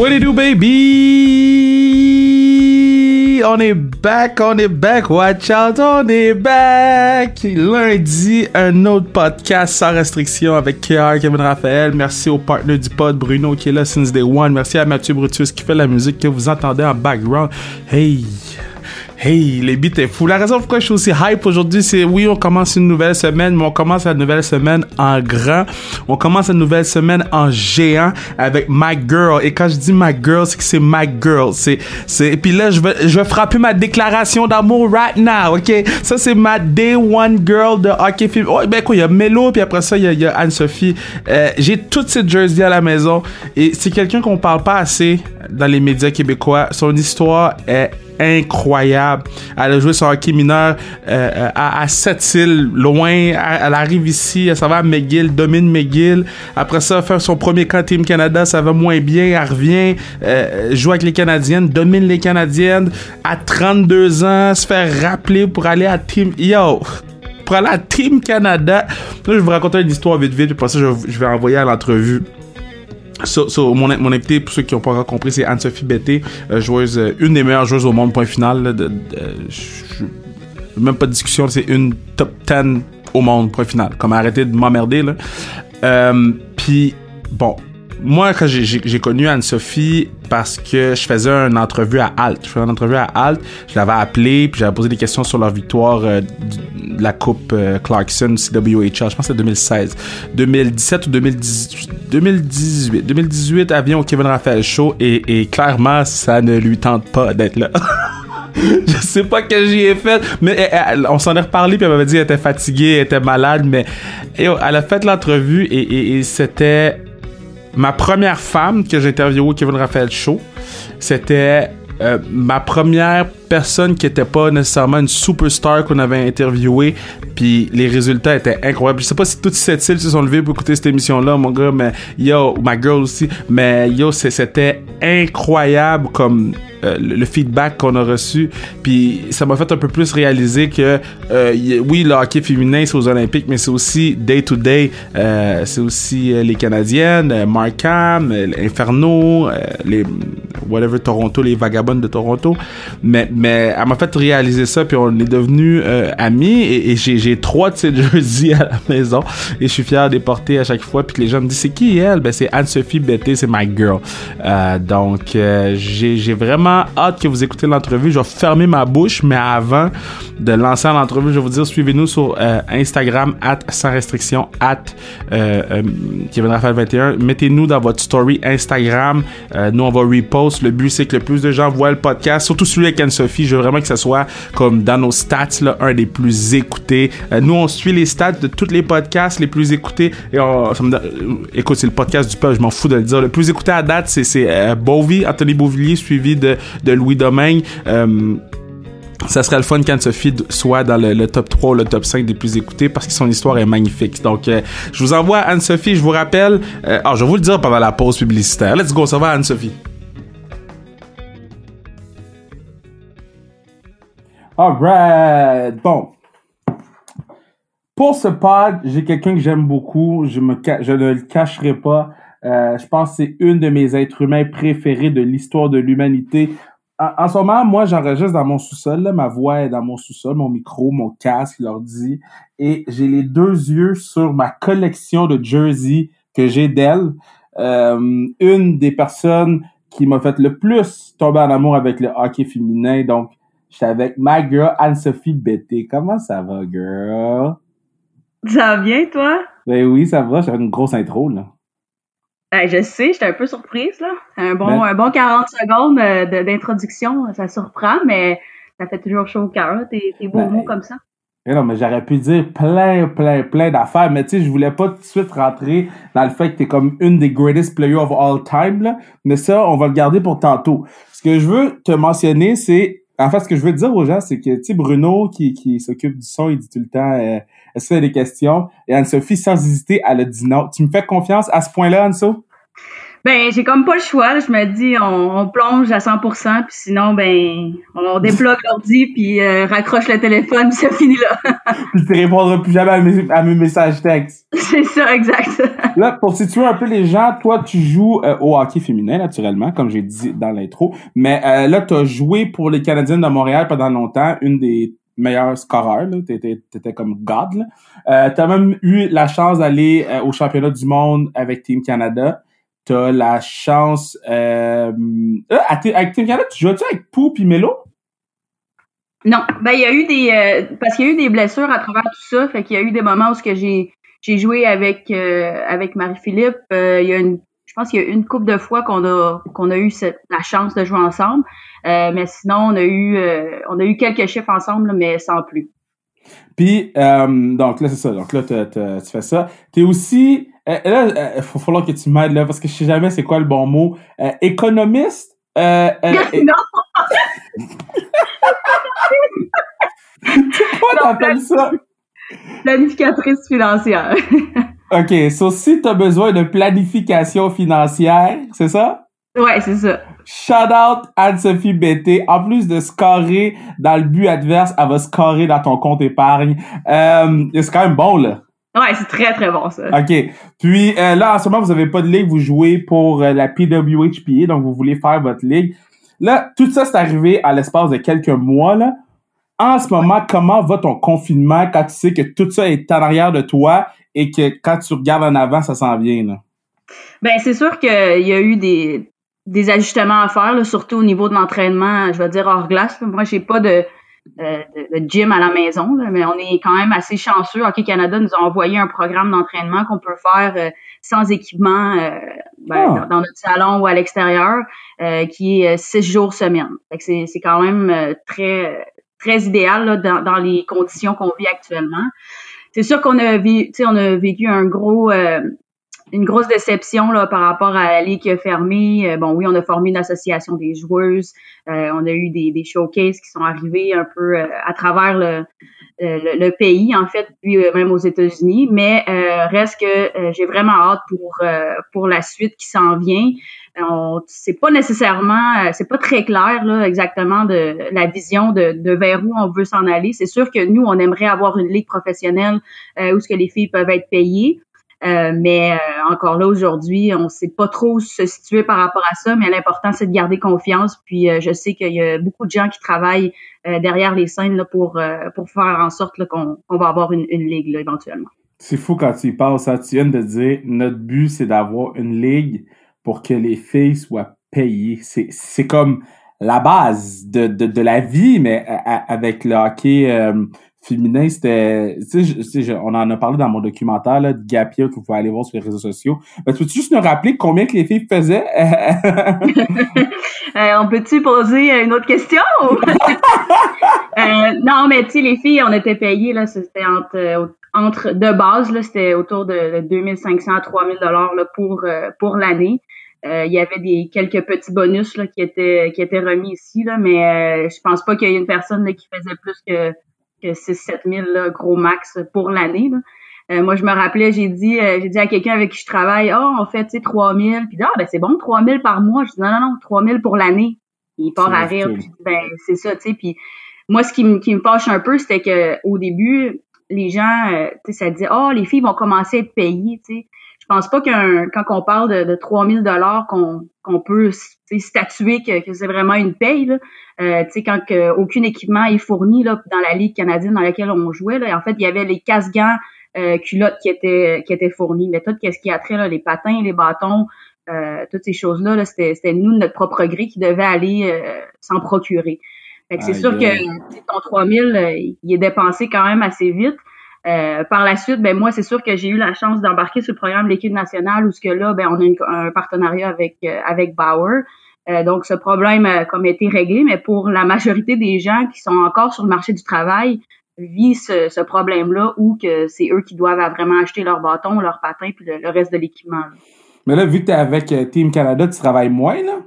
What do you do, baby? On est back, on est back. Watch out, on est back. Lundi, un autre podcast sans restriction avec KR, Kevin Raphaël. Merci au partner du pod, Bruno, qui est là since day one. Merci à Mathieu Brutus qui fait la musique que vous entendez en background. Hey! Hey, les beats est fou. La raison pourquoi je suis aussi hype aujourd'hui, c'est oui, on commence une nouvelle semaine, mais on commence la nouvelle semaine en grand. On commence la nouvelle semaine en géant avec My Girl. Et quand je dis My Girl, c'est que c'est My Girl. C'est, c'est, et puis là, je vais, je vais frapper ma déclaration d'amour right now, ok? Ça, c'est ma Day One Girl de Hockey Film. Oh, ben quoi, il y a Melo, puis après ça, il y a, Anne-Sophie. Euh, j'ai toutes ces jerseys à la maison. Et c'est quelqu'un qu'on parle pas assez dans les médias québécois. Son histoire est incroyable. Elle a joué sur hockey mineur euh, à, à Sept-Îles, loin. Elle, arrive ici, elle s'en va à McGill, domine McGill. Après ça, faire son premier camp Team Canada, ça va moins bien. Elle revient, euh, joue avec les Canadiennes, domine les Canadiennes. À 32 ans, se fait rappeler pour aller à Team... Yo! Pour aller à Team Canada. Là, je vais vous raconter une histoire vite vite, puis après ça, je, je vais envoyer à l'entrevue. So, so, mon, mon invité, pour ceux qui n'ont pas encore compris, c'est Anne-Sophie Betté, euh, joueuse, euh, une des meilleures joueuses au monde, point final. De, de, je- même pas de discussion, c'est une top 10 au monde, point final. Comme arrêtez de m'emmerder, là. Euh, Puis, bon, moi, quand j'ai- connu Anne-Sophie, parce que je faisais une entrevue à Alt. Je faisais une entrevue à Alt, je l'avais appelé, puis j'avais posé des questions sur leur victoire euh, de la Coupe euh, Clarkson CWHL, je pense que c'est 2016. 2017 ou 2018. 2018. 2018, avion au Kevin Raphaël Show, et, et clairement, ça ne lui tente pas d'être là. je sais pas que j'y ai fait, mais elle- elle- on s'en est reparlé puis elle m'avait dit qu'elle était fatiguée, elle était malade, mais oh, elle a fait l'entrevue et, et- et c'était ma première femme que j'ai interviewée au Kevin Raphaël Show. C'était euh, ma première personne qui était pas nécessairement une superstar qu'on avait interviewée puis les résultats étaient incroyables. Je sais pas si toutes cette îles se sont levées pour écouter cette émission là mon gars mais yo ma girl aussi mais yo c'était incroyable comme euh, le feedback qu'on a reçu puis ça m'a fait un peu plus réaliser que euh, oui le hockey féminin c'est aux Olympiques mais c'est aussi day to day euh, c'est aussi les Canadiennes Markham Inferno les whatever Toronto les vagabondes de Toronto. Mais mais elle m'a fait réaliser ça puis on est devenus euh, amis et, j'ai trois de ces jerseys à la maison et je suis fier de les porter à chaque fois puis que les gens me disent c'est qui elle? Ben c'est Anne-Sophie Betté c'est my girl. Euh, donc euh, j'ai vraiment hâte que vous écoutez l'entrevue. Je vais fermer ma bouche mais avant de lancer l'entrevue je vais vous dire suivez-nous sur Instagram at sans restriction at Kevin Raphaël 21 mettez-nous dans votre story Instagram. Nous on va repost. Le but c'est que le plus de gens voient le podcast surtout celui avec Anne-Sophie je veux vraiment que ça soit comme dans nos stats là, un des plus écoutés Euh, nous on suit les stats de tous les podcasts les plus écoutés et on, écoute c'est le podcast du peuple je m'en fous de le dire le plus écouté à date c'est euh, Anthony Beauvillier suivi de, de Louis Domingue Euh, ça serait le fun qu'Anne-Sophie d- soit dans le, top 3 ou le top 5 des plus écoutés parce que son histoire est magnifique. Donc, euh, je vous envoie Anne-Sophie, je vous rappelle. Euh, ah, je vais vous le dire pendant la pause publicitaire. Let's go, ça va Anne-Sophie? Alright, bon. Pour ce pod, j'ai quelqu'un que j'aime beaucoup. Je, me je ne le cacherai pas. Euh, je pense que c'est une de mes êtres humains préférés de l'histoire de l'humanité. En, ce moment, moi, j'enregistre dans mon sous-sol. Ma voix est dans mon sous-sol, mon micro, mon casque, l'ordi. Et j'ai les deux yeux sur ma collection de jerseys que j'ai d'elle. Euh, une des personnes qui m'a fait le plus tomber en amour avec le hockey féminin. Donc, j'étais avec ma girl Anne-Sophie Betté. Comment ça va, girl? Ça va bien, toi? Ben oui, ça va. J'avais une grosse intro, là. Ben, je sais, j'étais un peu surprise, là. Un bon, Ben- un bon 40 secondes de- d'introduction, ça surprend, mais ça fait toujours chaud au cœur, tes, tes beaux Ben, mots comme ça. Non, mais j'aurais pu dire plein, plein, plein d'affaires, mais tu sais, je voulais pas tout de suite rentrer dans le fait que t'es comme une des greatest players of all time, là. Mais ça, on va le garder pour tantôt. Ce que je veux te mentionner, c'est, en fait, ce que je veux dire aux gens, c'est que, tu sais, Bruno, qui, qui s'occupe du son, il dit tout le temps, euh, est-ce qu'il y a des questions? Et Anne-Sophie, sans hésiter, elle a dit non. Tu me fais confiance à ce point-là, Anne-So? Ben, j'ai comme pas le choix. Je me dis, on, plonge à 100%, puis sinon, ben, on débloque l'ordi, puis euh, raccroche le téléphone, puis ça finit là. puis tu répondras plus jamais à mes, messages textes. C'est ça, exact. là, pour situer un peu les gens, toi, tu joues euh, au hockey féminin, naturellement, comme j'ai dit dans l'intro. Mais euh, là, tu as joué pour les Canadiens de Montréal pendant longtemps, une des meilleurs scoreurs. T'étais, étais comme God. Là. Euh, t'as même eu la chance d'aller au championnat du monde avec Team Canada t'as la chance. Euh, euh avec Team Canada, tu joues-tu avec Pou et Melo? Non, ben il y a eu des euh, parce qu'il y a eu des blessures à travers tout ça, fait qu'il y a eu des moments où j'ai j'ai joué avec euh, avec Marie-Philippe. il y a une, je pense qu'il y a une couple de fois qu'on a qu'on a eu la chance de jouer ensemble, mais sinon on a eu on a eu quelques chiffres ensemble, mais sans plus. Puis donc là c'est ça, donc là tu fais ça. T'es aussi euh, là, il euh, faut falloir que tu m'aides là, parce que je sais jamais c'est quoi le bon mot. Euh, économiste? Euh, non! Quoi t'appelles ça? Planificatrice financière. OK, so si t'as besoin de planification financière, c'est ça? Ouais, c'est ça. Shout out Anne-Sophie Bété. En plus de scorer dans le but adverse, elle va scorer dans ton compte épargne. Euh, c'est quand même bon, là. Ouais, c'est très, très bon, ça. OK. Puis euh, là, en ce moment, vous avez pas de ligue, vous jouez pour euh, la PWHPA, donc vous voulez faire votre ligue. Là, tout ça, c'est arrivé à l'espace de quelques mois, là. En ce moment, comment va ton confinement quand tu sais que tout ça est en arrière de toi et que quand tu regardes en avant, ça s'en vient, là? Ben, c'est sûr qu'il y a eu des, des ajustements à faire, là, surtout au niveau de l'entraînement, je vais dire hors glace. Moi, j'ai pas de de, gym à la maison, mais on est quand même assez chanceux. Hockey Canada nous a envoyé un programme d'entraînement qu'on peut faire euh, sans équipement euh, ben, ah. dans, notre salon ou à l'extérieur, qui est six jours semaine. C'est quand même très très idéal là, dans, dans les conditions qu'on vit actuellement. C'est sûr qu'on a, on a vécu un gros une grosse déception là, par rapport à la ligue qui a fermé. Euh, bon, oui, on a formé une association des joueuses. Euh, on a eu des, des, showcases qui sont arrivés un peu euh, à travers le, le, pays, en fait, puis même aux États-Unis. Mais reste que j'ai vraiment hâte pour pour la suite qui s'en vient. C'est pas nécessairement, c'est pas très clair là exactement de la vision de, de vers où on veut s'en aller. C'est sûr que nous, on aimerait avoir une ligue professionnelle où ce que les filles peuvent être payées. Euh, mais euh, encore là, aujourd'hui, on ne sait pas trop se situer par rapport à ça, mais l'important, c'est de garder confiance. Puis euh, je sais qu'il y a beaucoup de gens qui travaillent derrière les scènes là, pour, pour faire en sorte qu'on va avoir une, une ligue là, éventuellement. C'est fou quand tu y penses. Ça. Tu viens de dire, notre but, c'est d'avoir une ligue pour que les filles soient payées. C'est comme la base de, de, de la vie, mais avec le hockey féminin, c'était, tu sais, on en a parlé dans mon documentaire là, de Gapia que vous pouvez aller voir sur les réseaux sociaux. Ben, tu peux juste nous rappeler combien que les filles faisaient? euh, on peut-tu poser une autre question? euh, non, mais tu sais, les filles, on était payées, là, c'était entre, entre, de base, là, c'était autour de 2500 à 3000 dollars, pour, euh, pour l'année. Euh, il y avait des quelques petits bonus là, qui étaient qui étaient remis ici là, mais euh, je pense pas qu'il y ait une personne là, qui faisait plus que 6-7 000 gros max pour l'année. Euh, moi, je me rappelais, j'ai dit, euh, j'ai dit à quelqu'un avec qui je travaille, oh, on fait, tu sais, 3 000. Puis, ah, ben, c'est bon, 3 000 par mois. Je dis, non, non, non, 3 000 pour l'année. Il part à rire. Puis, ben, c'est ça, tu sais. Puis, moi, ce qui, me, qui me fâche un peu, c'était que au début, les gens, euh, tu sais, ça disait, oh, les filles vont commencer à être payées, tu sais. Je pense pas qu'un, quand on parle de, de 3 000 qu'on, qu'on peut statuer que, que c'est vraiment une paye, là. Euh, tu sais, quand que, aucun équipement est fourni là, dans la ligue canadienne dans laquelle on jouait, là, en fait, il y avait les casse-gants euh, culottes qui étaient qui étaient fournis. Mais tout ce qui a trait, là, les patins, les bâtons, euh, toutes ces choses-là, -là, c'était, c'était nous, notre propre gré, qui devait aller euh, s'en procurer. Fait que c'est sûr que ton 3000, euh, il est dépensé quand même assez vite. Euh, par la suite, ben moi, c'est sûr que j'ai eu la chance d'embarquer sur le programme de l'équipe nationale où ce que là, ben on a un partenariat avec avec Bauer. Euh, donc, ce problème a comme été réglé, mais pour la majorité des gens qui sont encore sur le marché du travail, vit ce, problème-là où que c'est eux qui doivent vraiment acheter leur bâton, leur patin, puis le, reste de l'équipement. Mais là, vu que tu es avec euh, Team Canada, tu travailles moins, là?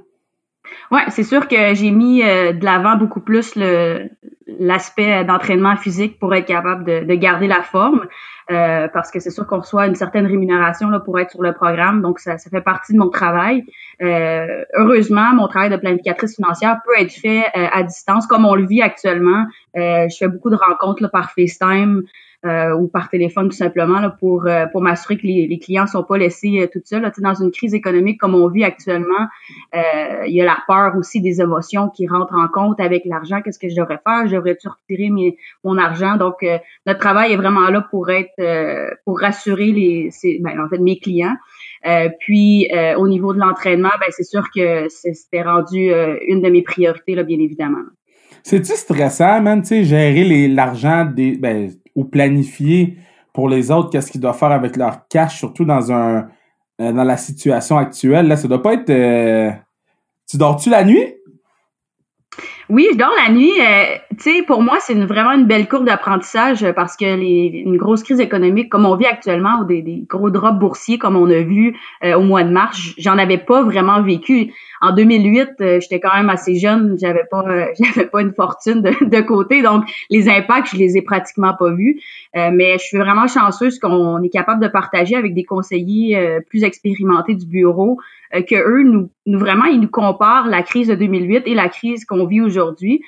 Oui, c'est sûr que j'ai mis euh, de l'avant beaucoup plus le, l'aspect d'entraînement physique pour être capable de, de garder la forme. Euh, parce que c'est sûr qu'on reçoit une certaine rémunération là, pour être sur le programme, donc ça, ça fait partie de mon travail. Euh, heureusement, mon travail de planificatrice financière peut être fait euh, à distance, comme on le vit actuellement. Euh, je fais beaucoup de rencontres là, par FaceTime. Euh, ou par téléphone tout simplement là, pour euh, pour m'assurer que les, les clients sont pas laissés euh, tout seuls. Là. Dans une crise économique comme on vit actuellement, il y a la peur aussi des émotions qui rentrent en compte avec l'argent. Qu'est-ce que je devrais faire? Je devrais-tu retirer mes, mon argent? Donc notre travail est vraiment là pour être pour rassurer les ben, en fait mes clients. puis au niveau de l'entraînement, ben c'est sûr que c'était rendu une de mes priorités là, bien évidemment. C'est-tu stressant, man, tu sais, gérer l'argent des ben, ou planifier pour les autres qu'est-ce qu'ils doivent faire avec leur cash, surtout dans un euh, dans la situation actuelle. Là, ça doit pas être. Euh, tu dors-tu la nuit? Oui, je dors la nuit. Euh, tu sais, pour moi, c'est vraiment une belle courbe d'apprentissage parce que les, une grosse crise économique, comme on vit actuellement, ou des, des gros drops boursiers, comme on a vu au mois de mars, j'en avais pas vraiment vécu en 2008, euh, j'étais quand même assez jeune, j'avais pas euh, j'avais pas une fortune de, côté, donc les impacts, je les ai pratiquement pas vus. Euh, mais je suis vraiment chanceuse qu'on est capable de partager avec des conseillers plus expérimentés du bureau que eux nous, nous vraiment ils nous comparent la crise de 2008 et la crise qu'on vit aujourd'hui.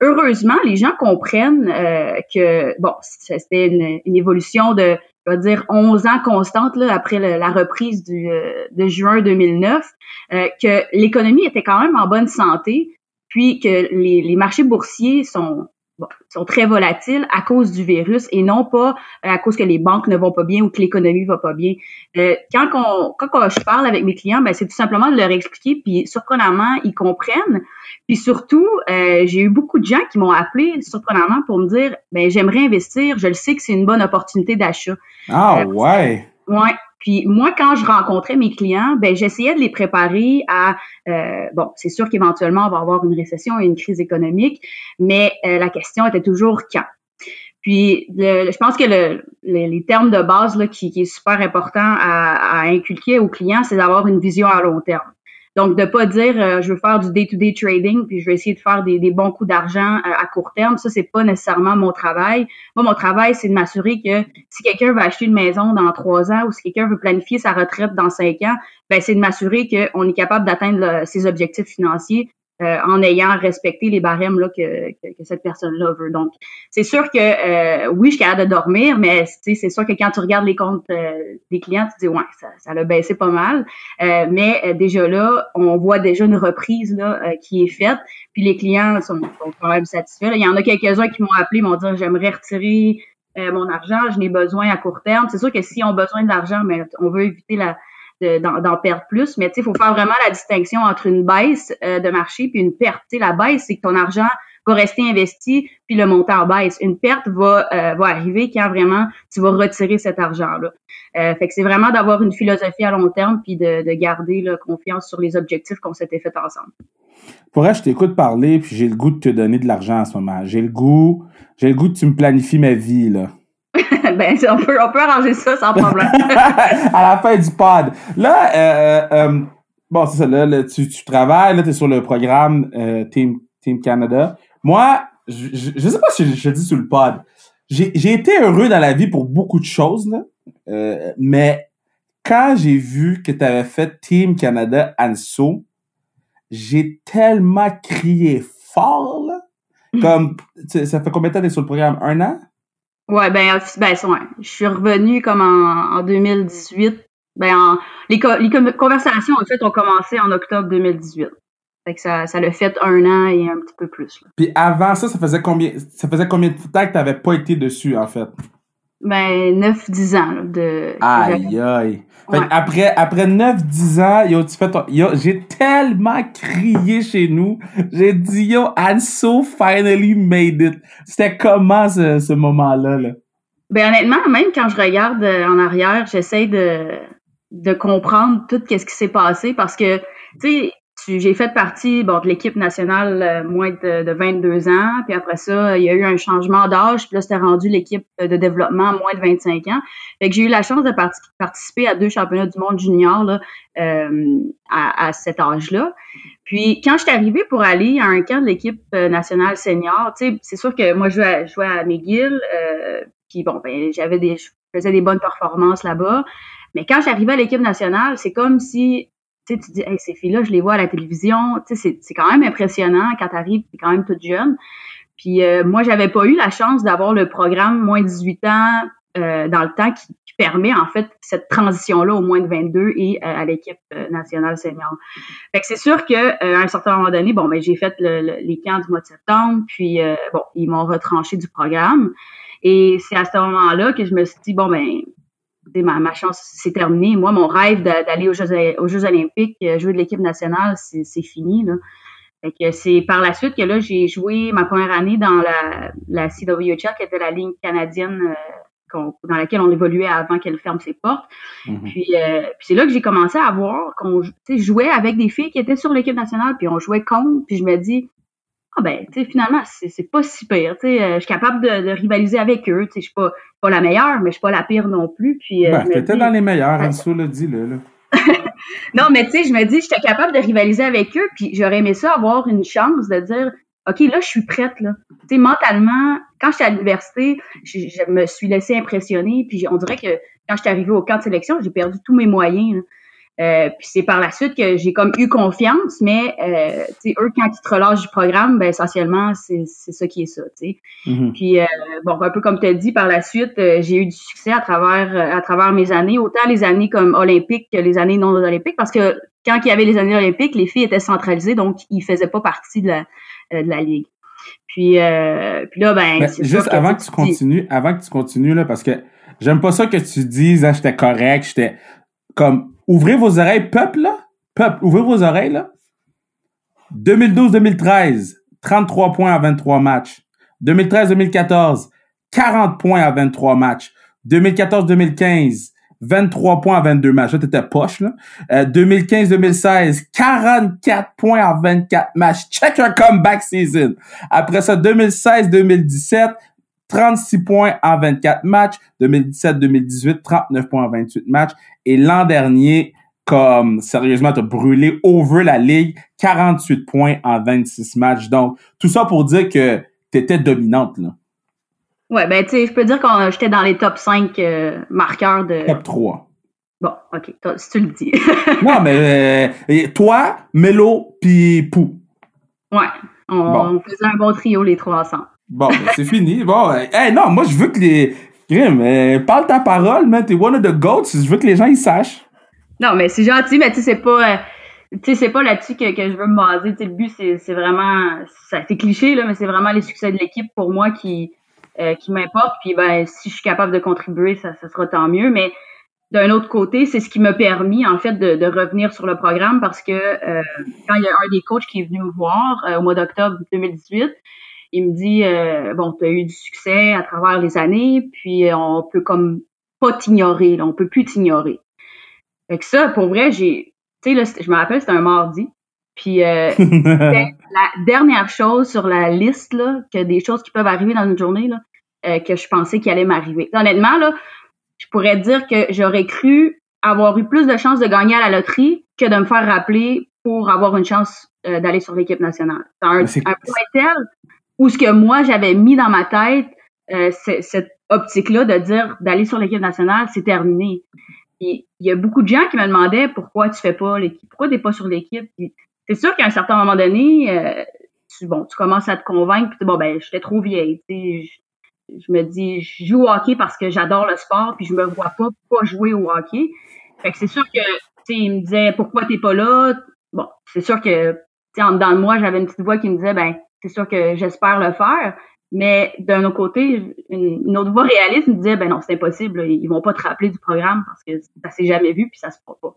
Heureusement, les gens comprennent que bon, c'était une, une évolution de je vais dire 11 ans constante là, après la reprise du, euh, de juin 2009, euh, que l'économie était quand même en bonne santé, puis que les, les marchés boursiers sont sont très volatiles à cause du virus et non pas euh, à cause que les banques ne vont pas bien ou que l'économie va pas bien. Euh, quand, on, quand je parle avec mes clients, ben, c'est tout simplement de leur expliquer, puis surprenamment, ils comprennent. Puis surtout, euh, j'ai eu beaucoup de gens qui m'ont appelé surprenamment pour me dire, ben j'aimerais investir, je le sais que c'est une bonne opportunité d'achat. Ah ouais. Ouais. Puis moi, quand je rencontrais mes clients, ben j'essayais de les préparer à euh, bon, c'est sûr qu'éventuellement on va avoir une récession et une crise économique, mais euh, la question était toujours quand. Puis je pense que le, les, termes de base là, qui, qui est super important à inculquer aux clients, c'est d'avoir une vision à long terme. Donc, de pas dire euh, je veux faire du day-to-day trading, puis je vais essayer de faire des, bons coups d'argent euh, à court terme, ça, c'est pas nécessairement mon travail. Moi, mon travail, c'est de m'assurer que si quelqu'un veut acheter une maison dans trois ans ou si quelqu'un veut planifier sa retraite dans cinq ans, ben, c'est de m'assurer qu'on est capable d'atteindre ses objectifs financiers euh, en ayant respecté les barèmes là, que, que, cette personne-là veut. Donc, c'est sûr que euh, oui, je suis capable de dormir, mais c'est sûr que quand tu regardes les comptes euh, des clients, tu te dis ouais, ça, ça a baissé pas mal. mais déjà là, on voit déjà une reprise là, qui est faite. Puis les clients sont, quand même satisfaits. Il y en a quelques-uns qui m'ont appelé, m'ont dit j'aimerais retirer mon argent, je n'ai besoin à court terme. C'est sûr que si on a besoin d'argent, mais on veut éviter la, d'en perdre plus. Mais il faut faire vraiment la distinction entre une baisse euh, de marché puis une perte. sais la baisse, c'est que ton argent va rester investi, puis le montant baisse. Une perte va, euh, va arriver quand vraiment tu vas retirer cet argent-là. Euh, fait que c'est vraiment d'avoir une philosophie à long terme, puis de, de garder là, confiance sur les objectifs qu'on s'était fait ensemble. Pour je t'écoute parler, puis j'ai le goût de te donner de l'argent en ce moment. J'ai le goût, j'ai le goût que tu me planifies ma vie, là. ben, on peut, on peut arranger ça sans problème. à la fin du pod. Là, euh, euh, bon, c'est ça, là, tu, tu, travailles, là, tu es sur le programme euh, Team, Team Canada. Moi, je, je, sais pas si je, le dis sur le pod. J'ai été heureux dans la vie pour beaucoup de choses, là, euh, mais quand j'ai vu que tu avais fait Team Canada Anso, j'ai tellement crié fort, là. Comme, ça fait combien de temps que sur le programme? Un an? Ouais, ben, ben ouais. je suis revenue comme en, en 2018. Ben, en, les, les conversations, en fait, ont commencé en octobre 2018. Fait que ça, ça l'a fait un an et un petit peu plus. Là. Puis avant ça, ça faisait combien, ça faisait combien de temps que t'avais pas été dessus, en fait? Ben, 9-10 ans là, de. Aïe, aïe. Fait après, après 9-10 ans, yo, tu fais ton, yo, j'ai tellement crié chez nous. J'ai dit, yo, so finally made it. C'était comment ce, ce moment-là, là? Ben, honnêtement, même quand je regarde euh, en arrière, j'essaie de, de comprendre tout ce qui s'est passé parce que, tu sais, j'ai fait partie bon, de l'équipe nationale euh, moins de, 22 ans. Puis après ça, il y a eu un changement d'âge. Puis là, c'était rendu l'équipe de développement moins de 25 ans. Fait que j'ai eu la chance de participer à deux championnats du monde junior là, euh, à, cet âge-là. Puis quand je suis arrivée pour aller à un camp de l'équipe euh, nationale senior, c'est sûr que moi, je jouais à, je à McGill. puis bon, ben, j'avais des, je faisais des bonnes performances là-bas. Mais quand j'arrivais à l'équipe nationale, c'est comme si tu dis, hey, ces filles-là, je les vois à la télévision. C'est, quand même impressionnant quand tu arrives, tu es quand même toute jeune. Puis euh, moi, j'avais pas eu la chance d'avoir le programme moins 18 ans euh, dans le temps qui, permet en fait cette transition-là au moins de 22 et euh, à l'équipe nationale senior. Fait que c'est sûr que à un certain moment donné, bon, ben j'ai fait les camps du mois de septembre, puis bon, ils m'ont retranché du programme. Et c'est à ce moment-là que je me suis dit, bon, ben, ma, ma chance, c'est terminé. Moi, mon rêve d'aller aux Jeux, aux Jeux olympiques, euh, jouer de l'équipe nationale, c'est fini. Là. que c'est par la suite que là, j'ai joué ma première année dans la, la CWHL, qui était la ligne canadienne euh, dans laquelle on évoluait avant qu'elle ferme ses portes. Mm-hmm. Puis, euh, puis c'est là que j'ai commencé à voir qu'on jouait avec des filles qui étaient sur l'équipe nationale, puis on jouait contre, puis je me dis, ah ben, tu sais, finalement, c'est pas si pire. Tu sais, euh, je suis capable de, rivaliser avec eux. Tu sais, je suis pas, pas la meilleure, mais je suis pas la pire non plus. Puis, euh, ben, t'étais dans les meilleurs, Anso le dit, là. non, mais tu sais, je me dis, j'étais capable de rivaliser avec eux, puis j'aurais aimé ça avoir une chance de dire, OK, là, je suis prête, là. Tu sais, mentalement, quand j'étais à l'université, je, me suis laissé impressionner, puis on dirait que quand j'étais arrivée au camp de sélection, j'ai perdu tous mes moyens. Euh, puis c'est par la suite que j'ai comme eu confiance, mais euh, eux, quand ils te relâchent du programme, ben essentiellement, c'est ça qui est ça. Mm-hmm. Puis euh, bon, un peu comme tu as dit, par la suite, euh, j'ai eu du succès à travers à travers mes années, autant les années comme olympiques que les années non olympiques, parce que quand il y avait les années olympiques, les filles étaient centralisées, donc ils faisaient pas partie de la, de la ligue. Puis, puis là, ben. ben juste avant que, tu continues, avant que tu continues, là, parce que j'aime pas ça que tu dises, ah, j'étais correct, j'étais comme ouvrez vos oreilles, peuple. Peuple, ouvrez vos oreilles, là. 2012-2013, 33 points à 23 matchs. 2013-2014, 40 points à 23 matchs. 2014-2015, 23 points à 22 matchs. Là, t'étais poche, là. 2015-2016, euh, 44 points à 24 matchs. Check your comeback season. Après ça, 2016-2017, 36 points en 24 matchs. 2017-2018, 39 points en 28 matchs. Et l'an dernier, comme sérieusement, tu as brûlé over la ligue, 48 points en 26 matchs. Donc, tout ça pour dire que tu étais dominante. Là. Ouais, ben tu sais, je peux dire que j'étais dans les top 5 euh, marqueurs de. Top 3. Bon, OK, si tu le dis. non, mais euh, toi, Melo, puis Pou. Ouais, on, faisait un bon trio les trois ensemble. Bon, ben, c'est fini. Bon, euh, hey, non, moi, je veux que les. Grim, euh, parle ta parole, man. T'es one of the goats. Je veux que les gens ils sachent. Non, mais c'est gentil, mais tu sais, c'est pas. Euh, tu sais, pas là-dessus que, que, je veux me baser. le but, c'est vraiment. C'est cliché, là, mais c'est vraiment les succès de l'équipe pour moi qui, qui m'importe. Puis, ben, si je suis capable de contribuer, ça, sera tant mieux. Mais d'un autre côté, c'est ce qui m'a permis, en fait, de, de, revenir sur le programme parce que quand il y a un des coachs qui est venu me voir au mois d'octobre 2018, il me dit euh, bon, tu as eu du succès à travers les années, puis euh, on peut comme pas t'ignorer, là, on peut plus t'ignorer. Fait que ça, pour vrai, j'ai, tu sais, je me rappelle, c'était un mardi. Puis euh, la dernière chose sur la liste là, que des choses qui peuvent arriver dans une journée là, euh, que je pensais qu'il allait m'arriver. Honnêtement là, je pourrais dire que j'aurais cru avoir eu plus de chances de gagner à la loterie que de me faire rappeler pour avoir une chance d'aller sur l'équipe nationale. un, un point tel ou ce que moi j'avais mis dans ma tête, euh, cette optique-là de dire d'aller sur l'équipe nationale, c'est terminé. Il y a beaucoup de gens qui me demandaient pourquoi tu fais pas l'équipe, pourquoi t'es pas sur l'équipe? C'est sûr qu'à un certain moment donné, euh, tu, bon, tu commences à te convaincre, puis bon ben, j'étais trop vieille. Je, je me dis, je joue au hockey parce que j'adore le sport, puis je me vois pas pas jouer au hockey. Fait que c'est sûr que, tu sais, il me disait pourquoi t'es pas là? Bon, c'est sûr que, tu sais, en dedans de moi, j'avais une petite voix qui me disait, ben, c'est sûr que j'espère le faire. Mais d'un autre côté, une, autre voix réaliste me disait, ben non, c'est impossible, ils vont pas te rappeler du programme parce que ça s'est jamais vu puis ça se fera pas.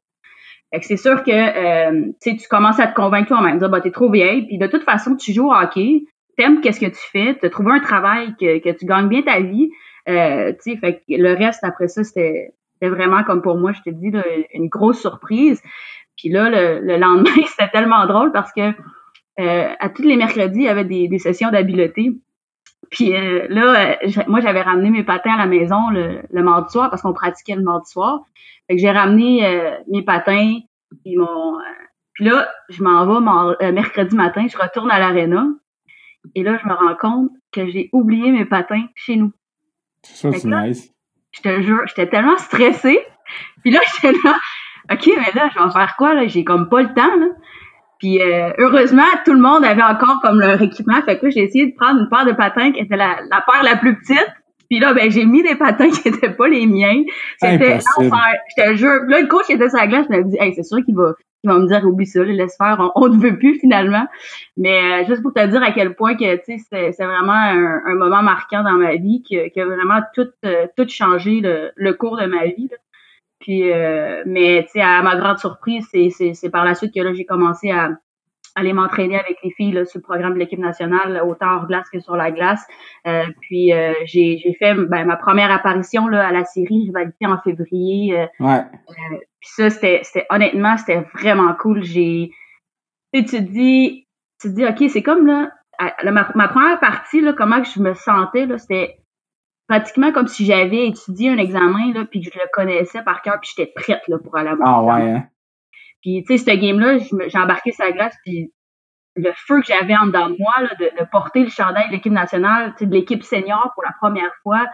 Fait que c'est sûr que euh, tu commences à te convaincre toi-même, dire bah t'es trop vieille, puis de toute façon tu joues au hockey, t'aimes qu'est-ce que tu fais, tu as trouvé un travail que, que tu gagnes bien ta vie, euh, tu fait que le reste après ça c'était vraiment comme pour moi, je te dis, une grosse surprise. Puis là, le, lendemain, c'était tellement drôle parce que à tous les mercredis, il y avait des, sessions d'habileté. Puis euh, là, moi, j'avais ramené mes patins à la maison le, mardi soir parce qu'on pratiquait le mardi soir. Fait que j'ai ramené mes patins, puis mon... puis là, je m'en vais mercredi matin, je retourne à l'aréna. Et là, je me rends compte que j'ai oublié mes patins chez nous. Ça, c'est nice. Je te jure, j'étais tellement stressée. Puis là, j'étais là, OK, mais là, je vais faire quoi, là? J'ai comme pas le temps, là. Puis euh, heureusement, tout le monde avait encore comme leur équipement. Fait que j'ai essayé de prendre une paire de patins qui était la, la paire la plus petite. Puis là, ben, j'ai mis des patins qui étaient pas les miens. C'était enfer. Je te jure. Là, le coach était sur la glace, je me dit, hey, c'est sûr qu'il va, il va me dire, oublie ça, laisse faire, on, ne veut plus finalement. Mais euh, juste pour te dire à quel point que, tu sais, c'est vraiment un, moment marquant dans ma vie qui, qui a vraiment tout, euh, tout changé le, le cours de ma vie. Là. Puis, euh, mais tu sais, à ma grande surprise, c'est par la suite que là j'ai commencé à, aller m'entraîner avec les filles là, sur le programme de l'équipe nationale, autant hors glace que sur la glace. Euh, puis euh, j'ai fait ben, ma première apparition là, à la série Rivalité en février. Euh, ouais. puis ça, c'était honnêtement, c'était vraiment cool. J'ai tu te dis, tu te dis, OK, c'est comme là, ma, première partie, là, comment que je me sentais, là, c'était pratiquement comme si j'avais étudié un examen, là, puis que je le connaissais par cœur, puis j'étais prête là, pour aller à Ah ouais, hein? Puis, tu sais, ce game-là, j'ai embarqué la glace, puis le feu que j'avais en dedans de moi, là, de, de, porter le chandail de l'équipe nationale, de l'équipe senior pour la première fois,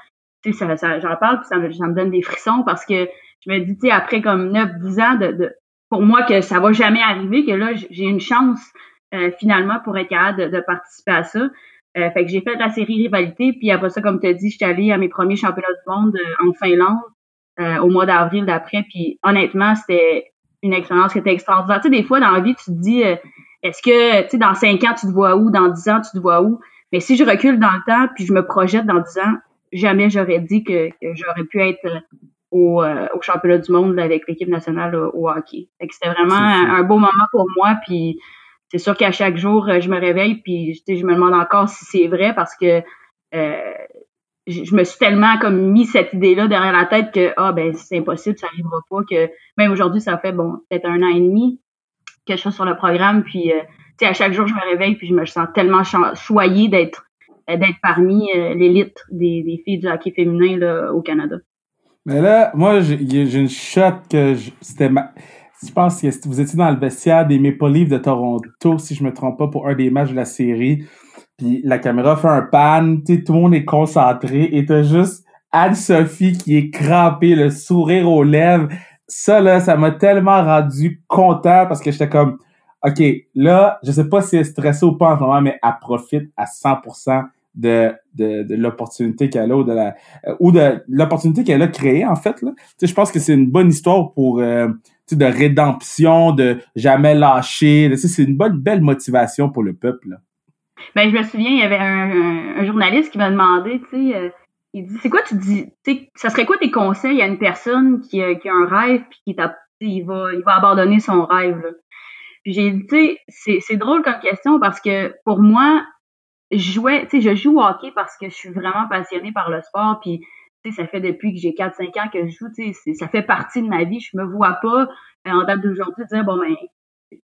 tu sais, ça, ça, j'en parle, puis ça me, ça me donne des frissons parce que je me dis, tu sais, après comme 9-10 ans, de, de, pour moi, que ça va jamais arriver, que là, j'ai une chance euh, finalement pour être capable de, participer à ça. Euh, fait que j'ai fait la série Rivalité, puis après ça, comme tu as dit, je suis allée à mes premiers championnats du monde euh, en Finlande au mois d'avril d'après, puis honnêtement, c'était une expérience qui était extraordinaire. Tu sais, des fois, dans la vie, tu te dis, euh, est-ce que, tu sais, dans cinq ans, tu te vois où? Dans dix ans, tu te vois où? Mais si je recule dans le temps, puis je me projette dans dix ans, jamais j'aurais dit que, j'aurais pu être euh, au, euh, au, championnat du monde avec l'équipe nationale au hockey. c'était vraiment un, beau moment pour moi, puis c'est sûr qu'à chaque jour, je me réveille, puis je me demande encore si c'est vrai, parce que je, me suis tellement comme mis cette idée-là derrière la tête que ah ben c'est impossible, ça n'arrivera pas. Que même aujourd'hui, ça fait bon peut-être un an et demi que je suis sur le programme, puis euh, tu sais à chaque jour je me réveille puis je me sens tellement choyée d'être d'être parmi euh, l'élite des, des, filles du hockey féminin là, au Canada. Mais là, moi j'ai une shot que c'était ma... Je pense que vous étiez dans le vestiaire des Maple Leafs de Toronto, si je me trompe pas, pour un des matchs de la série. Puis la caméra fait un pan, tout le monde est concentré et t'as juste Anne-Sophie qui est crampée, le sourire aux lèvres. Ça, là, ça m'a tellement rendu content parce que j'étais comme, OK, là, je sais pas si elle est stressée ou pas en ce moment, mais elle profite à 100% de, de, de l'opportunité qu'elle a ou de la ou de l'opportunité qu'elle a créée en fait je pense que c'est une bonne histoire pour euh, de rédemption, de jamais lâcher. C'est une bonne belle motivation pour le peuple. Ben, je me souviens, il y avait un, journaliste qui m'a demandé, tu sais, euh, il dit, c'est quoi tu dis, ça serait quoi tes conseils à une personne qui, a, qui a un rêve puis qui t'a, il va, il va abandonner son rêve, là? Puis j'ai dit, tu sais, c'est, drôle comme question parce que pour moi, je jouais, tu sais, je joue au hockey parce que je suis vraiment passionnée par le sport puis ça fait depuis que j'ai 4-5 ans que je joue, ça fait partie de ma vie. Je me vois pas, euh, en date d'aujourd'hui, dire, bon, ben,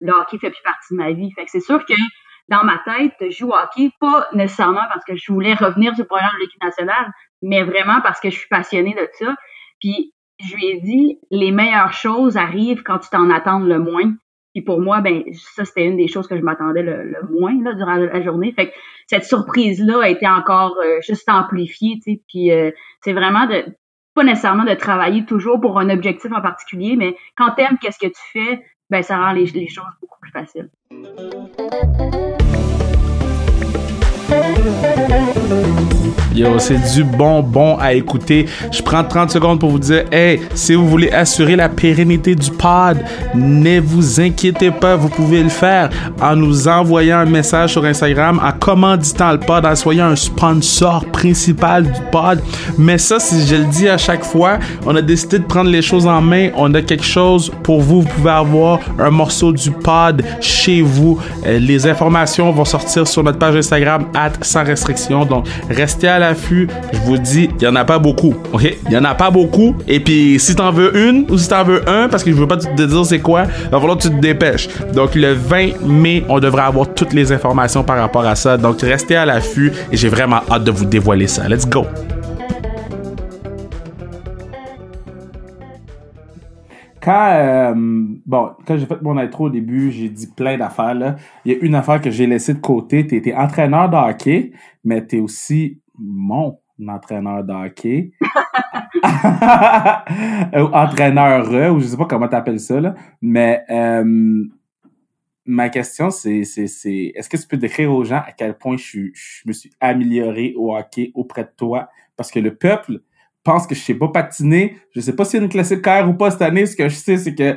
le hockey fait plus partie de ma vie. Fait que c'est sûr que dans ma tête, je joue hockey, pas nécessairement parce que je voulais revenir sur le programme de l'équipe nationale, mais vraiment parce que je suis passionnée de ça. Puis je lui ai dit, les meilleures choses arrivent quand tu t'en attends le moins. Puis pour moi, ben ça c'était une des choses que je m'attendais le, moins là, durant la journée. Fait que cette surprise là a été encore euh, juste amplifiée, tu sais. Puis euh, c'est vraiment de pas nécessairement de travailler toujours pour un objectif en particulier, mais quand t'aimes qu'est-ce que tu fais, ben ça rend les choses beaucoup plus faciles. Yo, c'est du bonbon à écouter. Je prends 30 secondes pour vous dire, hey, si vous voulez assurer la pérennité du pod, ne vous inquiétez pas, vous pouvez le faire en nous envoyant un message sur Instagram, en commanditant le pod, en soyant un sponsor principal du pod. Mais ça, si je le dis à chaque fois, on a décidé de prendre les choses en main. On a quelque chose pour vous. Vous pouvez avoir un morceau du pod chez vous. Euh, les informations vont sortir sur notre page Instagram, at sans restriction. Donc, restez restez à l'affût. Je vous dis, il y en a pas beaucoup. OK? Il y en a pas beaucoup. Et puis, si t'en veux une ou si t'en veux un, parce que je veux pas te dire c'est quoi, il va falloir que tu te dépêches. Donc, le 20 mai, on devrait avoir toutes les informations par rapport à ça. Donc, restez à l'affût et j'ai vraiment hâte de vous dévoiler ça. Let's go! Quand, euh, bon, quand j'ai fait mon intro au début, j'ai dit plein d'affaires. Là. Il y a une affaire que j'ai laissée de côté. Tu étais entraîneur de mais tu es aussi mon entraîneur de hockey. entraîneur, ou je sais pas comment tu appelles ça. Là. Mais euh, ma question, c'est, c'est, c'est est-ce que tu peux décrire aux gens à quel point je, je me suis amélioré au hockey auprès de toi? Parce que le peuple pense que je sais pas patiner. Je sais pas s'il y a une classique ou pas cette année. Ce que je sais, c'est que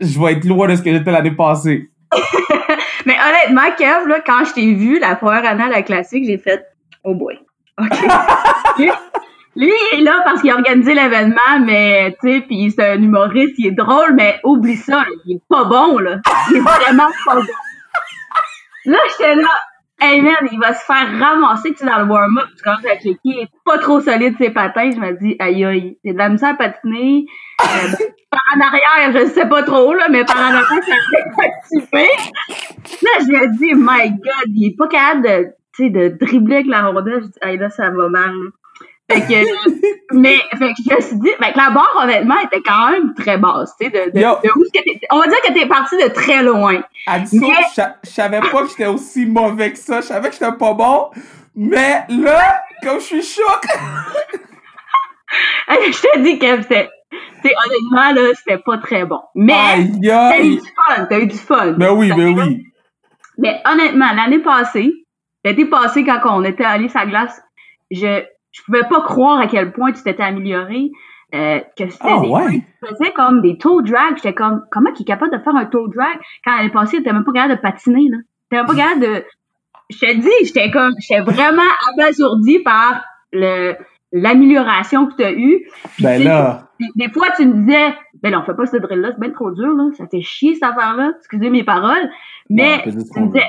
je vais être loin de ce que j'étais l'année passée. Mais honnêtement, Kev, là, quand je t'ai vu la première année à la classique, j'ai fait Oh boy. OK. lui, il est là parce qu'il a organisé l'événement, mais tu sais, puis c'est un humoriste, il est drôle, mais oublie ça, il est pas bon, là. Il est vraiment pas bon. Là, j'étais là, Hey man, il va se faire ramasser tu dans le warm-up. Tu commences à cliquer, il est pas trop solide ses patins. Je me dis, aïe aïe, c'est de la misère à patiner. Euh, par en arrière, je sais pas trop, là, mais par en arrière, ça fait participer. Là, je lui ai dit, my god, il est pas capable de, tu sais, de dribbler avec la rondelle. Je dis, aïe là, ça va mal. Fait que, mais, fait que je me suis dit, fait que la barre, honnêtement, était quand même très basse, tu sais, de, de, de où on va dire que t'es parti de très loin. Adso, je savais pas que j'étais aussi mauvais que ça, je savais que j'étais pas bon, mais là, comme je suis choc. je te dis que c'était, honnêtement, là, c'était pas très bon. Mais, t'as eu du fun, t'as eu du fun. Ben oui, ben oui. Mais honnêtement, l'année passée, l'été passé, quand on était allé la glace, je, je pouvais pas croire à quel point tu t'étais amélioré. Euh, que c'était oh, ouais. tu faisais comme des toe drag. J'étais comme, comment il est capable de faire un toe drag? Quand elle est passée, était même pas capable de patiner, là. T'es même pas capable de, je te dis, j'étais comme, j'étais vraiment abasourdi par le, l'amélioration que tu as eue. ben là. Des, fois, tu me disais, ben là, on fait pas ce drill-là, c'est bien trop dur, là. Ça fait chier, cette affaire-là. Excusez mes paroles. Mais, tu me disais,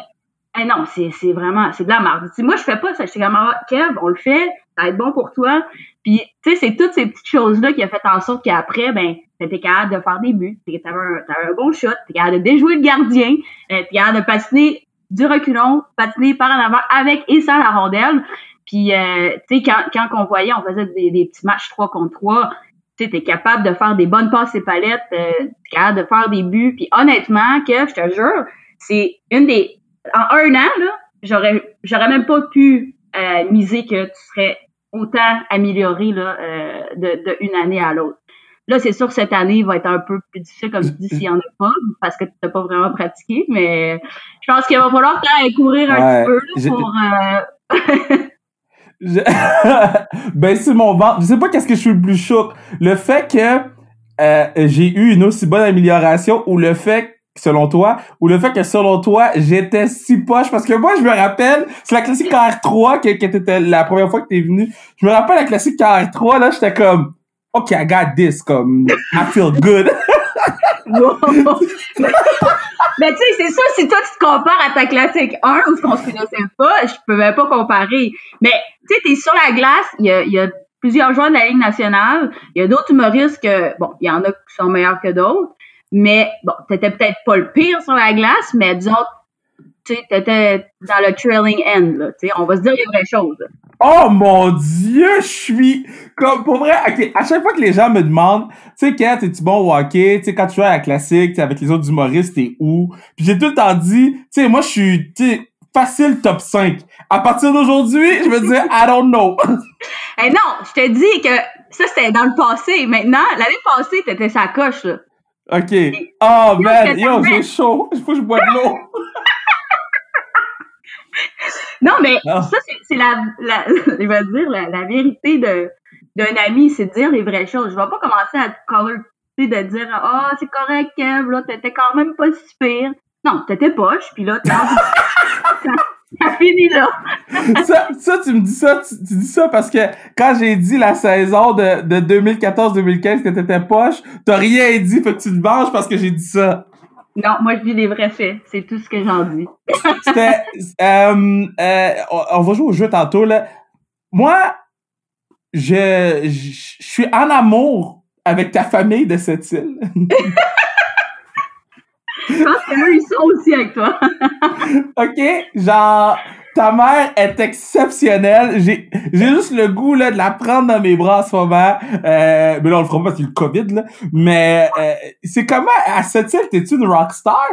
eh non, c'est, vraiment, c'est de la merde. Moi, je fais pas ça. J'étais comme, ah, Kev, on le fait ça va être bon pour toi. Puis, tu sais, c'est toutes ces petites choses-là qui a fait en sorte qu'après, ben, t'étais capable de faire des buts, t'avais un, un bon shot, t'es capable de déjouer le gardien, euh, t'es capable de patiner du reculon, patiner par en avant avec et sans la rondelle. Puis, euh, tu sais, quand, quand on voyait, on faisait des, des petits matchs 3 contre 3, tu es capable de faire des bonnes passes et palettes, euh, t'es capable de faire des buts. Puis honnêtement, que je te jure, c'est une des... En un an, là, j'aurais j'aurais même pas pu euh, miser que tu serais autant amélioré là, euh, de, de, une année à l'autre. Là, c'est sûr que cette année va être un peu plus difficile, comme tu dis, s'il n'y en a pas, parce que tu n'as pas vraiment pratiqué, mais je pense qu'il va falloir courir un petit peu pour... Euh... je... ben, c'est mon ventre. Je sais pas qu'est-ce que je suis le plus choc. Le fait que euh, j'ai eu une aussi bonne amélioration ou le fait selon toi, ou le fait que selon toi, j'étais si poche, parce que moi, je me rappelle, c'est la classique KR3 que, que t'étais la première fois que t'es venu. Je me rappelle la classique KR3, là, j'étais comme, OK, I got this, comme, I feel good. Mais tu sais, c'est ça, si toi tu te compares à ta classique 1 où qu'on se connaissait pas, je peux même pas comparer. Mais tu sais, t'es sur la glace, il y a, y a plusieurs joueurs de la Ligue nationale, il y a d'autres humoristes que, bon, il y en a qui sont meilleurs que d'autres, mais bon, t'étais peut-être pas le pire sur la glace, mais disons, tu étais dans le trailing end, là, tu sais, on va se dire les vraies choses. Oh mon dieu, je suis comme pour vrai. ok à chaque fois que les gens me demandent, tu sais, quand es-tu bon au hockey, tu sais, quand tu joues à la classique, avec les autres humoristes, t'es où? Puis j'ai tout le temps dit, tu sais, moi je suis, tu facile top 5. À partir d'aujourd'hui, je me disais, I don't know. hey non, je te dis que ça c'était dans le passé. Maintenant, l'année passée, t'étais sa coche là. OK. Oh, man, yo, j'ai chaud. Il faut que je bois de l'eau. non, mais ah. ça, c'est la, la, je vais dire, la, la vérité d'un ami, c'est de dire les vraies choses. Je vais pas commencer à te de dire, ah, oh, c'est correct, Kev, là, t'étais quand même pas si pire. Non, t'étais poche, puis là, t'as... Ça finit là. ça, ça, tu me dis ça, tu, dis ça parce que quand j'ai dit la saison de, de 2014-2015 que t'étais poche, t'as rien dit, fait que tu te venges parce que j'ai dit ça. Non, moi je dis des vrais faits, c'est tout ce que j'en dis. C'était, euh, euh, on va jouer au jeu tantôt là. moi, je, je, suis en amour avec ta famille de cette île. je pense qu'eux, ils sont aussi avec toi. OK? Genre, ta mère est exceptionnelle. J'ai, j'ai juste le goût là, de la prendre dans mes bras en ce moment. Euh, mais là, on le fera pas parce qu'il y a le COVID. Là. Mais euh, c'est comment, à cette île, t'es-tu une rockstar?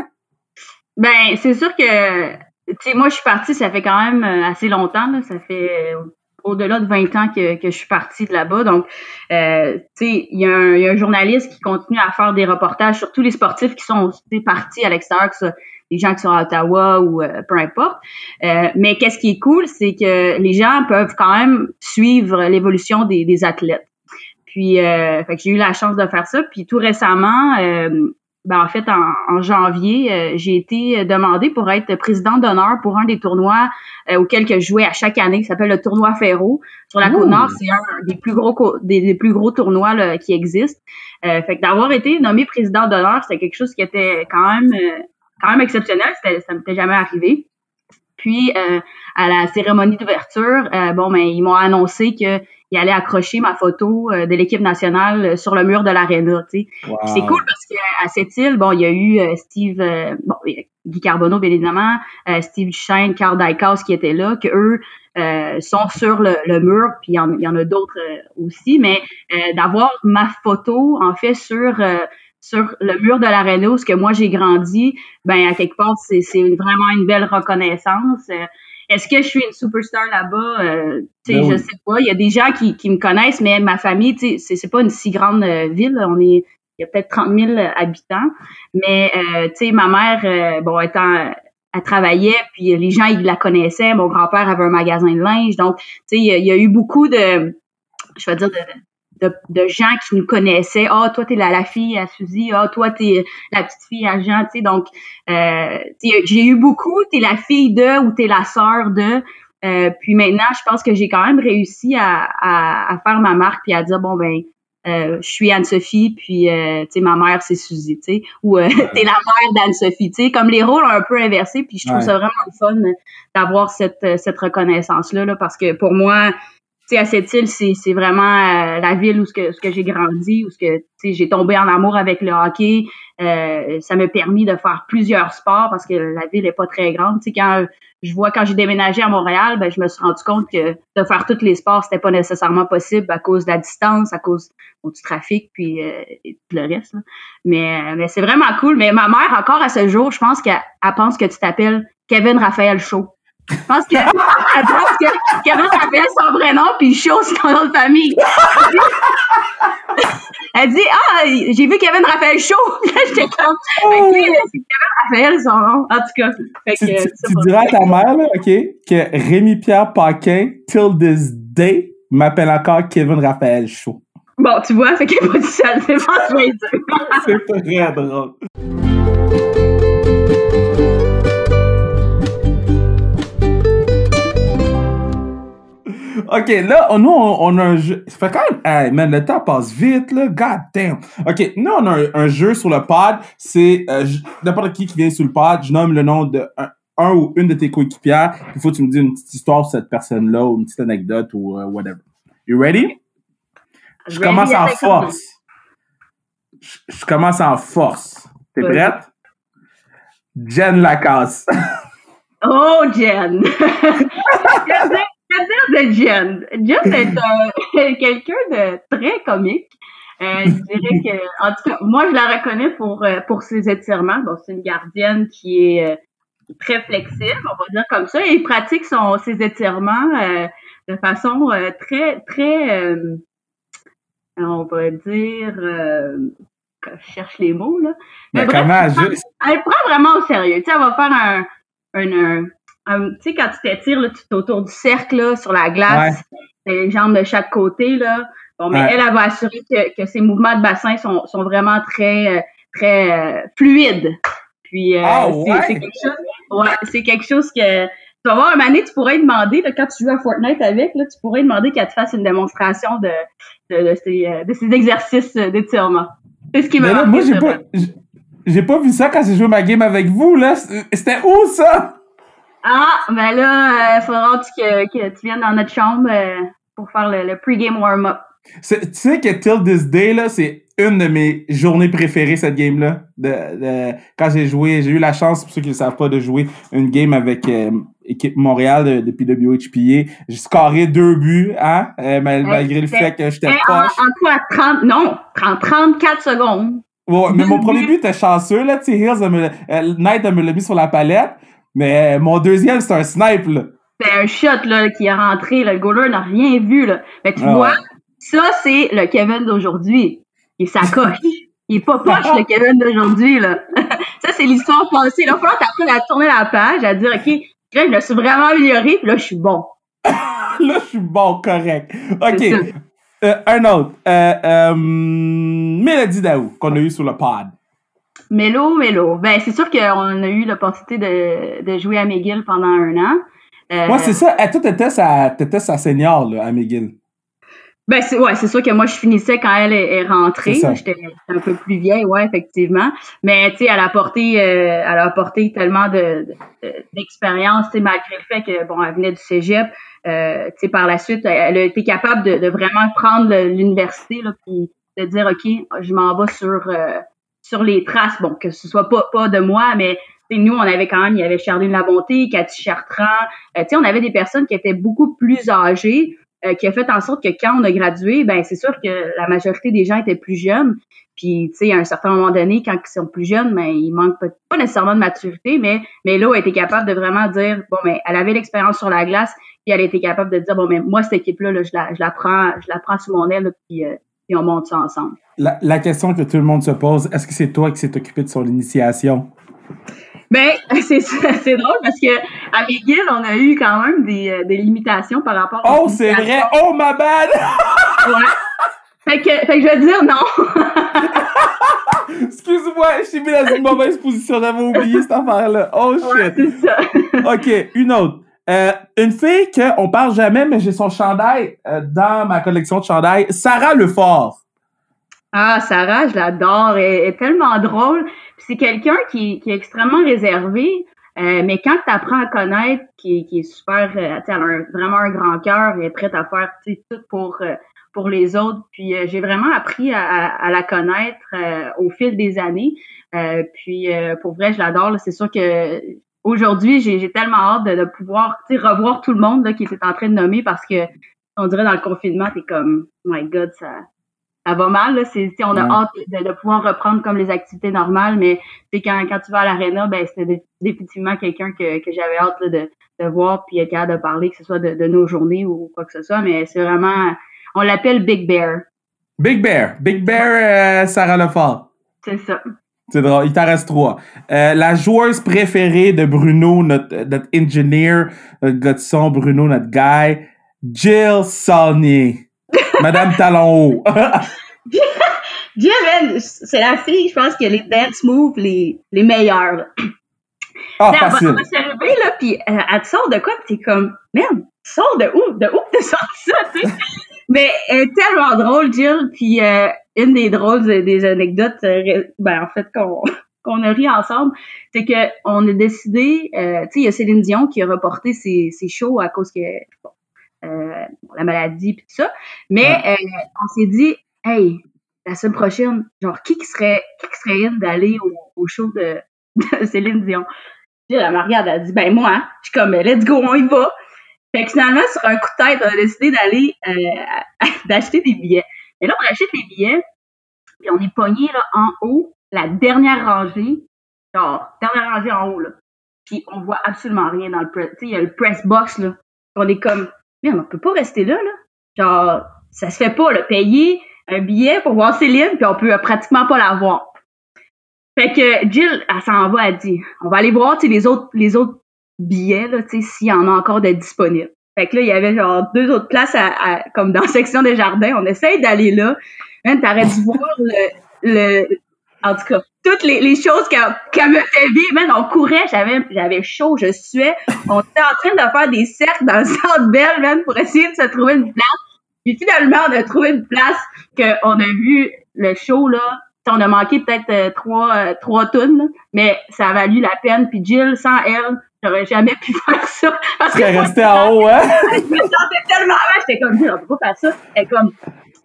Ben, c'est sûr que, tu sais, moi, je suis partie, ça fait quand même euh, assez longtemps. Là. Ça fait au-delà de 20 ans que, je suis partie de là-bas. Donc, euh, tu sais, il y, a un journaliste qui continue à faire des reportages sur tous les sportifs qui sont partis à l'extérieur, que ce les gens qui sont à Ottawa ou euh, peu importe. Euh, mais qu'est-ce qui est cool, c'est que les gens peuvent quand même suivre l'évolution des, des athlètes. Puis, euh, j'ai eu la chance de faire ça. Puis tout récemment, ben, en fait, en, janvier, euh, j'ai été demandée pour être présidente d'honneur pour un des tournois euh, auxquels je jouais à chaque année, qui s'appelle le tournoi Ferro. Sur la Côte-Nord, c'est un des plus gros des, plus gros tournois là, qui existent. Euh, fait que d'avoir été nommée présidente d'honneur, c'était quelque chose qui était quand même quand même exceptionnel. Ça m'était jamais arrivé. Puis à la cérémonie d'ouverture, bon, ben ils m'ont annoncé que il allait accrocher ma photo euh, de l'équipe nationale euh, sur le mur de l'aréna. Tu sais. C'est cool parce qu'à cette île, bon, il y a eu euh, Steve, bon, Guy Carbonneau, bien évidemment, Steve Duchesne, Carl Dykhouse qui étaient là, que eux sont sur le, mur, puis il y en, a d'autres aussi, mais d'avoir ma photo, en fait, sur sur le mur de l'aréna où ce que moi j'ai grandi, ben à quelque part c'est vraiment une belle reconnaissance. Est-ce que je suis une superstar là-bas? Euh, ben Je sais pas. Il y a des gens qui, qui me connaissent, mais ma famille, c'est, c'est pas une si grande euh, ville. On est, il y a peut-être 30 000 habitants. Mais, euh, tu sais, ma mère, euh, bon, étant, elle travaillait, puis les gens, ils la connaissaient. Mon grand-père avait un magasin de linge. Donc, tu sais, il, y a eu beaucoup de, je vais dire, de, de, gens qui nous connaissaient. Ah, oh, toi, t'es la, la fille à Suzy. Ah, oh, toi, t'es la petite fille à Jean. Tu sais, donc, euh, j'ai eu beaucoup. T'es la fille de ou t'es la sœur de. Euh, puis maintenant, je pense que j'ai quand même réussi à, à, faire ma marque puis à dire bon ben, euh, je suis Anne-Sophie, puis tu sais, ma mère c'est Suzy, tu sais, ou t'es la mère d'Anne-Sophie, tu sais, comme les rôles ont un peu inversés, puis je trouve ça vraiment fun d'avoir cette, cette reconnaissance là, là, parce que pour moi, à cette île, c'est vraiment euh, la ville où ce que, j'ai grandi, où ce que j'ai tombé en amour avec le hockey. Euh, ça m'a permis de faire plusieurs sports parce que la ville est pas très grande. sais quand je vois quand j'ai déménagé à Montréal, ben, je me suis rendu compte que de faire tous les sports, c'était pas nécessairement possible à cause de la distance, à cause du trafic, puis euh, et tout le reste. Mais, mais c'est vraiment cool. Mais ma mère, encore à ce jour, je pense qu'elle pense que tu t'appelles Kevin Raphaël Shaw. Je pense que, elle pense que Kevin s'appelle son vrai nom, puis Chaud, c'est son nom de famille. Elle dit, ah, j'ai vu Kevin Raphaël Chaud. J'étais comme, c'est Kevin Raphaël son nom. En tout cas. Fait tu, que, tu, diras à ta mère, là, OK, que Rémi-Pierre Paquin, till this day, m'appelle encore Kevin Raphaël Chaud. Bon, tu vois, fait qu'il a pas de seul. C'est pas que c'est très drôle. OK, là, nous, on, a un jeu. Ça fait quand même. Hey, man, le temps passe vite, là. God damn. OK, nous, on a un, jeu sur le pod. C'est euh, n'importe qui qui vient sur le pod. Je nomme le nom de un, ou une de tes coéquipières. Il faut que tu me dises une petite histoire sur cette personne-là ou une petite anecdote ou uh, whatever. You ready? Je commence en force. Je, commence en force. T'es prête? Jen Lacasse. oh, Jen! de Jen? Jen est euh, quelqu'un de très comique. Euh, je dirais que, en tout cas, moi, je la reconnais pour, euh, pour ses étirements. Bon, c'est une gardienne qui est très flexible, on va dire comme ça, et pratique son, ses étirements de façon très, très, on va dire, je cherche les mots, là. Mais, comment, juste... elle prend vraiment au sérieux. Tu sais, elle va faire un, un euh, tu sais, quand tu t'étires, tu es autour du cercle, là, sur la glace, les jambes de chaque côté, là. Bon, mais elle, elle va assurer que, que ses mouvements de bassin sont, sont vraiment très, euh, très euh, fluides. Puis, ah, c'est quelque chose, ouais, c'est quelque chose que, tu vas voir, un moment donné, tu pourrais demander, là, quand tu joues à Fortnite avec, là, tu pourrais demander qu'elle te fasse une démonstration de, de, de, ces, de ces exercices d'étirement. C'est ce qui m'a Moi, j'ai pas, j'ai pas vu ça quand j'ai joué ma game avec vous, là. C'était où, ça? Ah, ben là, il faudra que, que, tu viennes dans notre chambre pour faire le, le pre-game warm-up. Tu sais que Till This Day, là, c'est une de mes journées préférées, cette game-là. De, quand j'ai joué, j'ai eu la chance, pour ceux qui ne savent pas, de jouer une game avec euh, équipe Montréal de, de PWHPA. J'ai scoré deux buts, hein, euh, malgré le fait que j'étais poche. En, en, 30, non, 30, 34 secondes. Ouais, mais mon premier but était chanceux, là, tu sais, Hills, euh, Knight me l'a mis sur la palette, mais mon deuxième, c'est un snipe, là. C'est un shot, là, qui est rentré, là, le goaler n'a rien vu, là. Mais tu ah vois, ça, c'est le Kevin d'aujourd'hui. Il s'accroche. Il est pas poche, le Kevin d'aujourd'hui, là. ça, c'est l'histoire passée. Là, il va falloir à tourner la page, à dire, OK, là, je me suis vraiment amélioré, puis là, je suis bon. là, je suis bon, correct. OK. Euh, un autre. Euh, euh, Mélodie Daou, qu'on a eu sur le pod. Mélo, Mélo. Ben, c'est sûr qu'on a eu l'opportunité de, de, jouer à McGill pendant un an. Euh, c'est ça. Toi, t'étais sa, étais sa senior, là, à McGill. Ben c'est ouais, c'est sûr que moi je finissais quand elle est, rentrée. J'étais un peu plus vieille, ouais, effectivement. Mais tu sais, elle a apporté, euh, elle a apporté tellement de, d'expérience, tu sais, malgré le fait que bon, elle venait du cégep. Euh, tu sais, par la suite, elle a été capable de, vraiment prendre l'université là, puis de dire ok, je m'en vais sur euh, sur les traces. Bon, que ce soit pas pas de moi, mais nous, on avait quand même, il y avait Charline Labonté, Cathy Chartrand. tu sais, on avait des personnes qui étaient beaucoup plus âgées. Euh, qui a fait en sorte que quand on a gradué, ben c'est sûr que la majorité des gens étaient plus jeunes. Puis, tu sais, à un certain moment donné, quand ils sont plus jeunes, ben, ils manquent pas, nécessairement de maturité, mais, mais là, elle a été capable de vraiment dire, bon, mais elle avait l'expérience sur la glace, puis elle été capable de dire, bon, mais moi, cette équipe-là, je, la, je, la prends, je la prends sous mon aile, puis, euh, puis on monte ça ensemble. La, la question que tout le monde se pose, est-ce que c'est toi qui s'est occupé de son initiation? Ben, c'est c'est drôle parce que à McGill, on a eu quand même des, euh, des limitations par rapport à Oh, c'est vrai! Oh, ma bad! ouais. Fait que, fait que je vais dire non. Excuse-moi, je t'ai mis dans une mauvaise position. J'avais oublié cette affaire-là. Oh shit. Ouais, c'est ça. OK, une autre. Euh, une fille qu'on parle jamais, mais j'ai son chandail euh, dans ma collection de chandails. Sarah Lefort. Ah, Sarah, je l'adore. Elle est tellement drôle c'est quelqu'un qui, qui, est extrêmement réservé, euh, mais quand tu apprends à connaître, qui, qui est super, euh, elle a vraiment un grand cœur, et prête à faire tout pour euh, pour les autres. Puis j'ai vraiment appris à, la connaître au fil des années. puis pour vrai, je l'adore. C'est sûr que aujourd'hui, j'ai tellement hâte de, de pouvoir revoir tout le monde là, qui était en train de nommer parce que on dirait dans le confinement, t'es comme, my God, ça, ça va mal. Là. C'est, on a hâte de, pouvoir reprendre comme les activités normales, mais quand, quand tu vas à l'aréna, ben, c'était définitivement quelqu'un que, que j'avais hâte de, de voir puis être de parler, que ce soit de, de, nos journées ou quoi que ce soit. Mais c'est vraiment, on l'appelle Big Bear. Big Bear. Big Bear, euh, Sarah Lefort. C'est ça. C'est drôle, il t'en reste trois. Euh, la joueuse préférée de Bruno, notre, notre engineer, notre gars de son, Bruno, notre guy, Jill Saunier. Madame Talon haut. Jill, c'est la fille, je pense, qui a les dance moves les, les meilleurs. Là. Ah, facile. Elle va là, puis euh, elle te sort de quoi, puis t'es comme, merde, sors de où? De où t'as sorti ça, tu sais? Mais elle est tellement drôle, Jill, puis euh, une des drôles des anecdotes, euh, ben, en fait, qu'on qu'on a ri ensemble, c'est que on a décidé, tu sais, il y a Céline Dion qui a reporté ses, ses shows à cause que, bon, la maladie puis tout ça. Mais euh, on s'est dit, hey, la semaine prochaine, genre, qui serait, qui serait in d'aller au, au, show de, Céline Dion? Puis la Maria, elle a dit, ben moi, je suis comme, let's go, on y va. Fait que finalement, sur un coup de tête, on a décidé d'aller, euh, d'acheter des billets. Et là, on achète les billets, puis on est pogné là, en haut, la dernière rangée, genre, dernière rangée en haut, là. Puis on voit absolument rien dans le press. Tu sais, il y a le press box, là. On est comme, mais on peut pas rester là, là. Genre, ça se fait pas, là. Payer un billet pour voir Céline, puis on peut pratiquement pas la voir. Fait que Jill, elle s'en va, elle dit, on va aller voir, les autres, les autres billets, là, tu sais, s'il y en a encore de disponibles. Fait que là, il y avait genre deux autres places à, comme dans la section des jardins. On essaye d'aller là. Même, t'aurais dû voir le, le, en tout cas, toutes les, les choses qu'elle me fait vivre, même on courait, j'avais j'avais chaud, je suais. On était en train de faire des cercles dans le centre belle, même, pour essayer de se trouver une place. Puis finalement, on a trouvé une place qu'on a vu le show, là. On a manqué peut-être euh, trois, euh, trois tonnes, mais ça a valu la peine. Puis Jill, sans elle, j'aurais jamais pu faire ça. Parce que resté en haut, hein? je me sentais tellement mal, j'étais comme, on peut pas faire ça. Elle comme,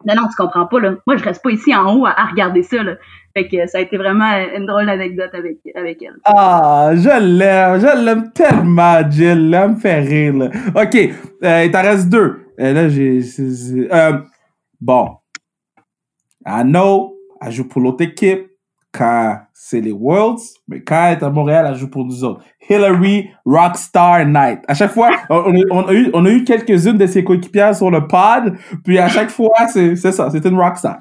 non, non, tu comprends pas, là. Moi, je reste pas ici en haut à, regarder ça, là. Fait que ça a été vraiment une drôle d'anecdote avec, avec elle. Ah, je l'aime, je l'aime tellement, Jill. Là, me fait rire, là. OK, euh, il t'en reste deux. Euh, là, j'ai... Euh, bon. I know, elle joue pour l'autre équipe quand c'est les Worlds, mais quand elle est à Montréal, elle joue pour nous autres. Hillary Rockstar Night. À chaque fois, on, a, eu, quelques-unes de ses coéquipières sur le pod, puis à chaque fois, c'est ça, c'est une rockstar.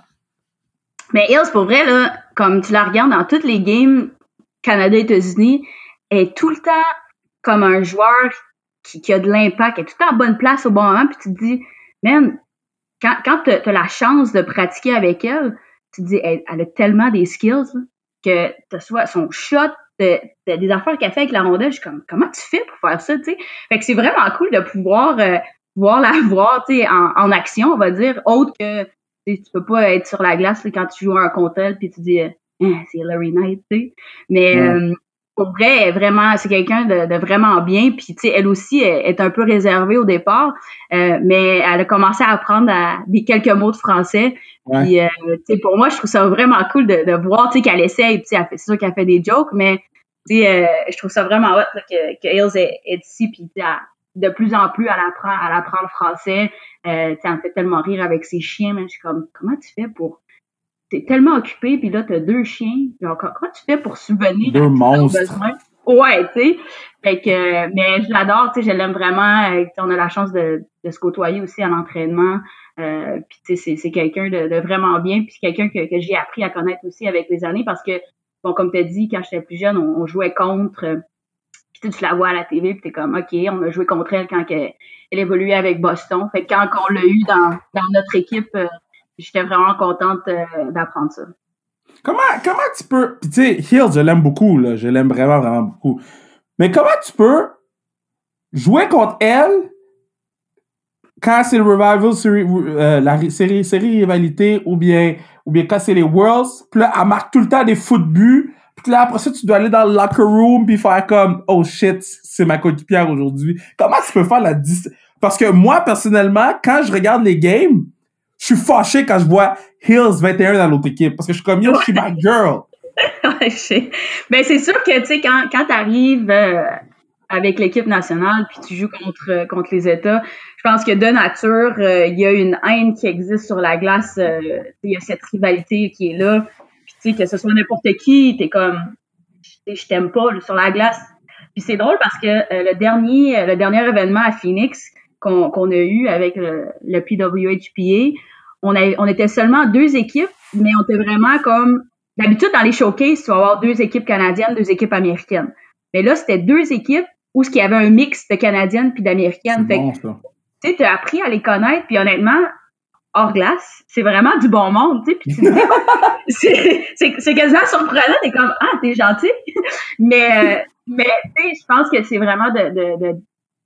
Mais Hills, pour vrai, là, comme tu la regardes dans toutes les games Canada-États-Unis, est tout le temps comme un joueur qui, a de l'impact, est tout le temps à bonne place au bon moment, puis tu te dis, man, quand, quand tu as, la chance de pratiquer avec elle, tu te dis, elle, a tellement des skills que tu soit son shot, des affaires qu'elle fait avec la rondelle, je suis comme, comment tu fais pour faire ça, tu sais? Fait que c'est vraiment cool de pouvoir euh, voir la voir, tu sais, en, en, action, on va dire, autre que tu peux pas être sur la glace quand tu joues un contre elle puis tu dis, hein, c'est Larry Knight, tu sais? Mais euh, pour vrai, vraiment, c'est quelqu'un de, vraiment bien. Puis, tu sais, elle aussi est, un peu réservée au départ, euh, mais elle a commencé à apprendre des quelques mots de français. Puis, euh, tu sais, pour moi, je trouve ça vraiment cool de, voir, tu sais, qu'elle essaye. Tu sais, c'est sûr qu'elle fait des jokes, mais, tu sais, euh, je trouve ça vraiment hot que, que Hills est, ici. Puis, de plus en plus, elle apprend, elle apprend le français. Euh, tu sais, elle me fait tellement rire avec ses chiens. Mais je suis comme, comment tu fais pour t'es tellement occupé, puis là, t'as deux chiens. Genre, comment tu fais pour subvenir deux monstres. Ouais, tu sais. Fait que, mais je l'adore, tu sais, je l'aime vraiment. Euh, on a la chance de, de se côtoyer aussi à l'entraînement. Euh, puis tu sais, c'est quelqu'un de, de, vraiment bien, puis quelqu'un que, que j'ai appris à connaître aussi avec les années, parce que, bon, comme tu as dit, quand j'étais plus jeune, on, jouait contre. Euh, puis tu la vois à la TV, puis t'es comme, OK, on a joué contre elle quand elle, elle évoluait avec Boston. Fait que quand on l'a eu dans, dans notre équipe, euh, j'étais vraiment contente euh, d'apprendre ça. Comment, comment tu peux. tu sais, Hill, je l'aime beaucoup, là. Je l'aime vraiment, vraiment beaucoup. Mais comment tu peux jouer contre elle quand c'est le Revival série, euh, la série, série rivalité ou bien, ou bien quand c'est les Worlds, puis là, elle marque tout le temps des foot buts, puis là, après ça, tu dois aller dans le locker room puis faire comme, oh shit, c'est ma coéquipière aujourd'hui. Comment tu peux faire la Parce que moi, personnellement, quand je regarde les games, je suis fâché quand je vois Hills 21 dans l'autre équipe parce que je suis comme yo, je suis ma girl. ben c'est sûr que tu sais quand quand t'arrives euh, avec l'équipe nationale puis tu joues contre contre les États, je pense que de nature euh, il y a une haine qui existe sur la glace, euh, il y a cette rivalité qui est là. Puis tu sais que ce soit n'importe qui, t'es comme je t'aime pas sur la glace. Puis c'est drôle parce que le dernier le dernier événement à Phoenix qu'on a eu avec le, le PWHPA, on, on était seulement deux équipes, mais on était vraiment comme d'habitude dans les showcases, tu vas avoir deux équipes canadiennes, deux équipes américaines. Mais là, c'était deux équipes où ce qu'il y avait un mix de canadiennes puis d'américaines. Bon, tu sais, as appris à les connaître, puis honnêtement, hors glace, c'est vraiment du bon monde, tu sais. Puis c'est quasiment surprenant, t'es comme ah t'es gentil, mais euh, mais tu sais, je pense que c'est vraiment de, de, de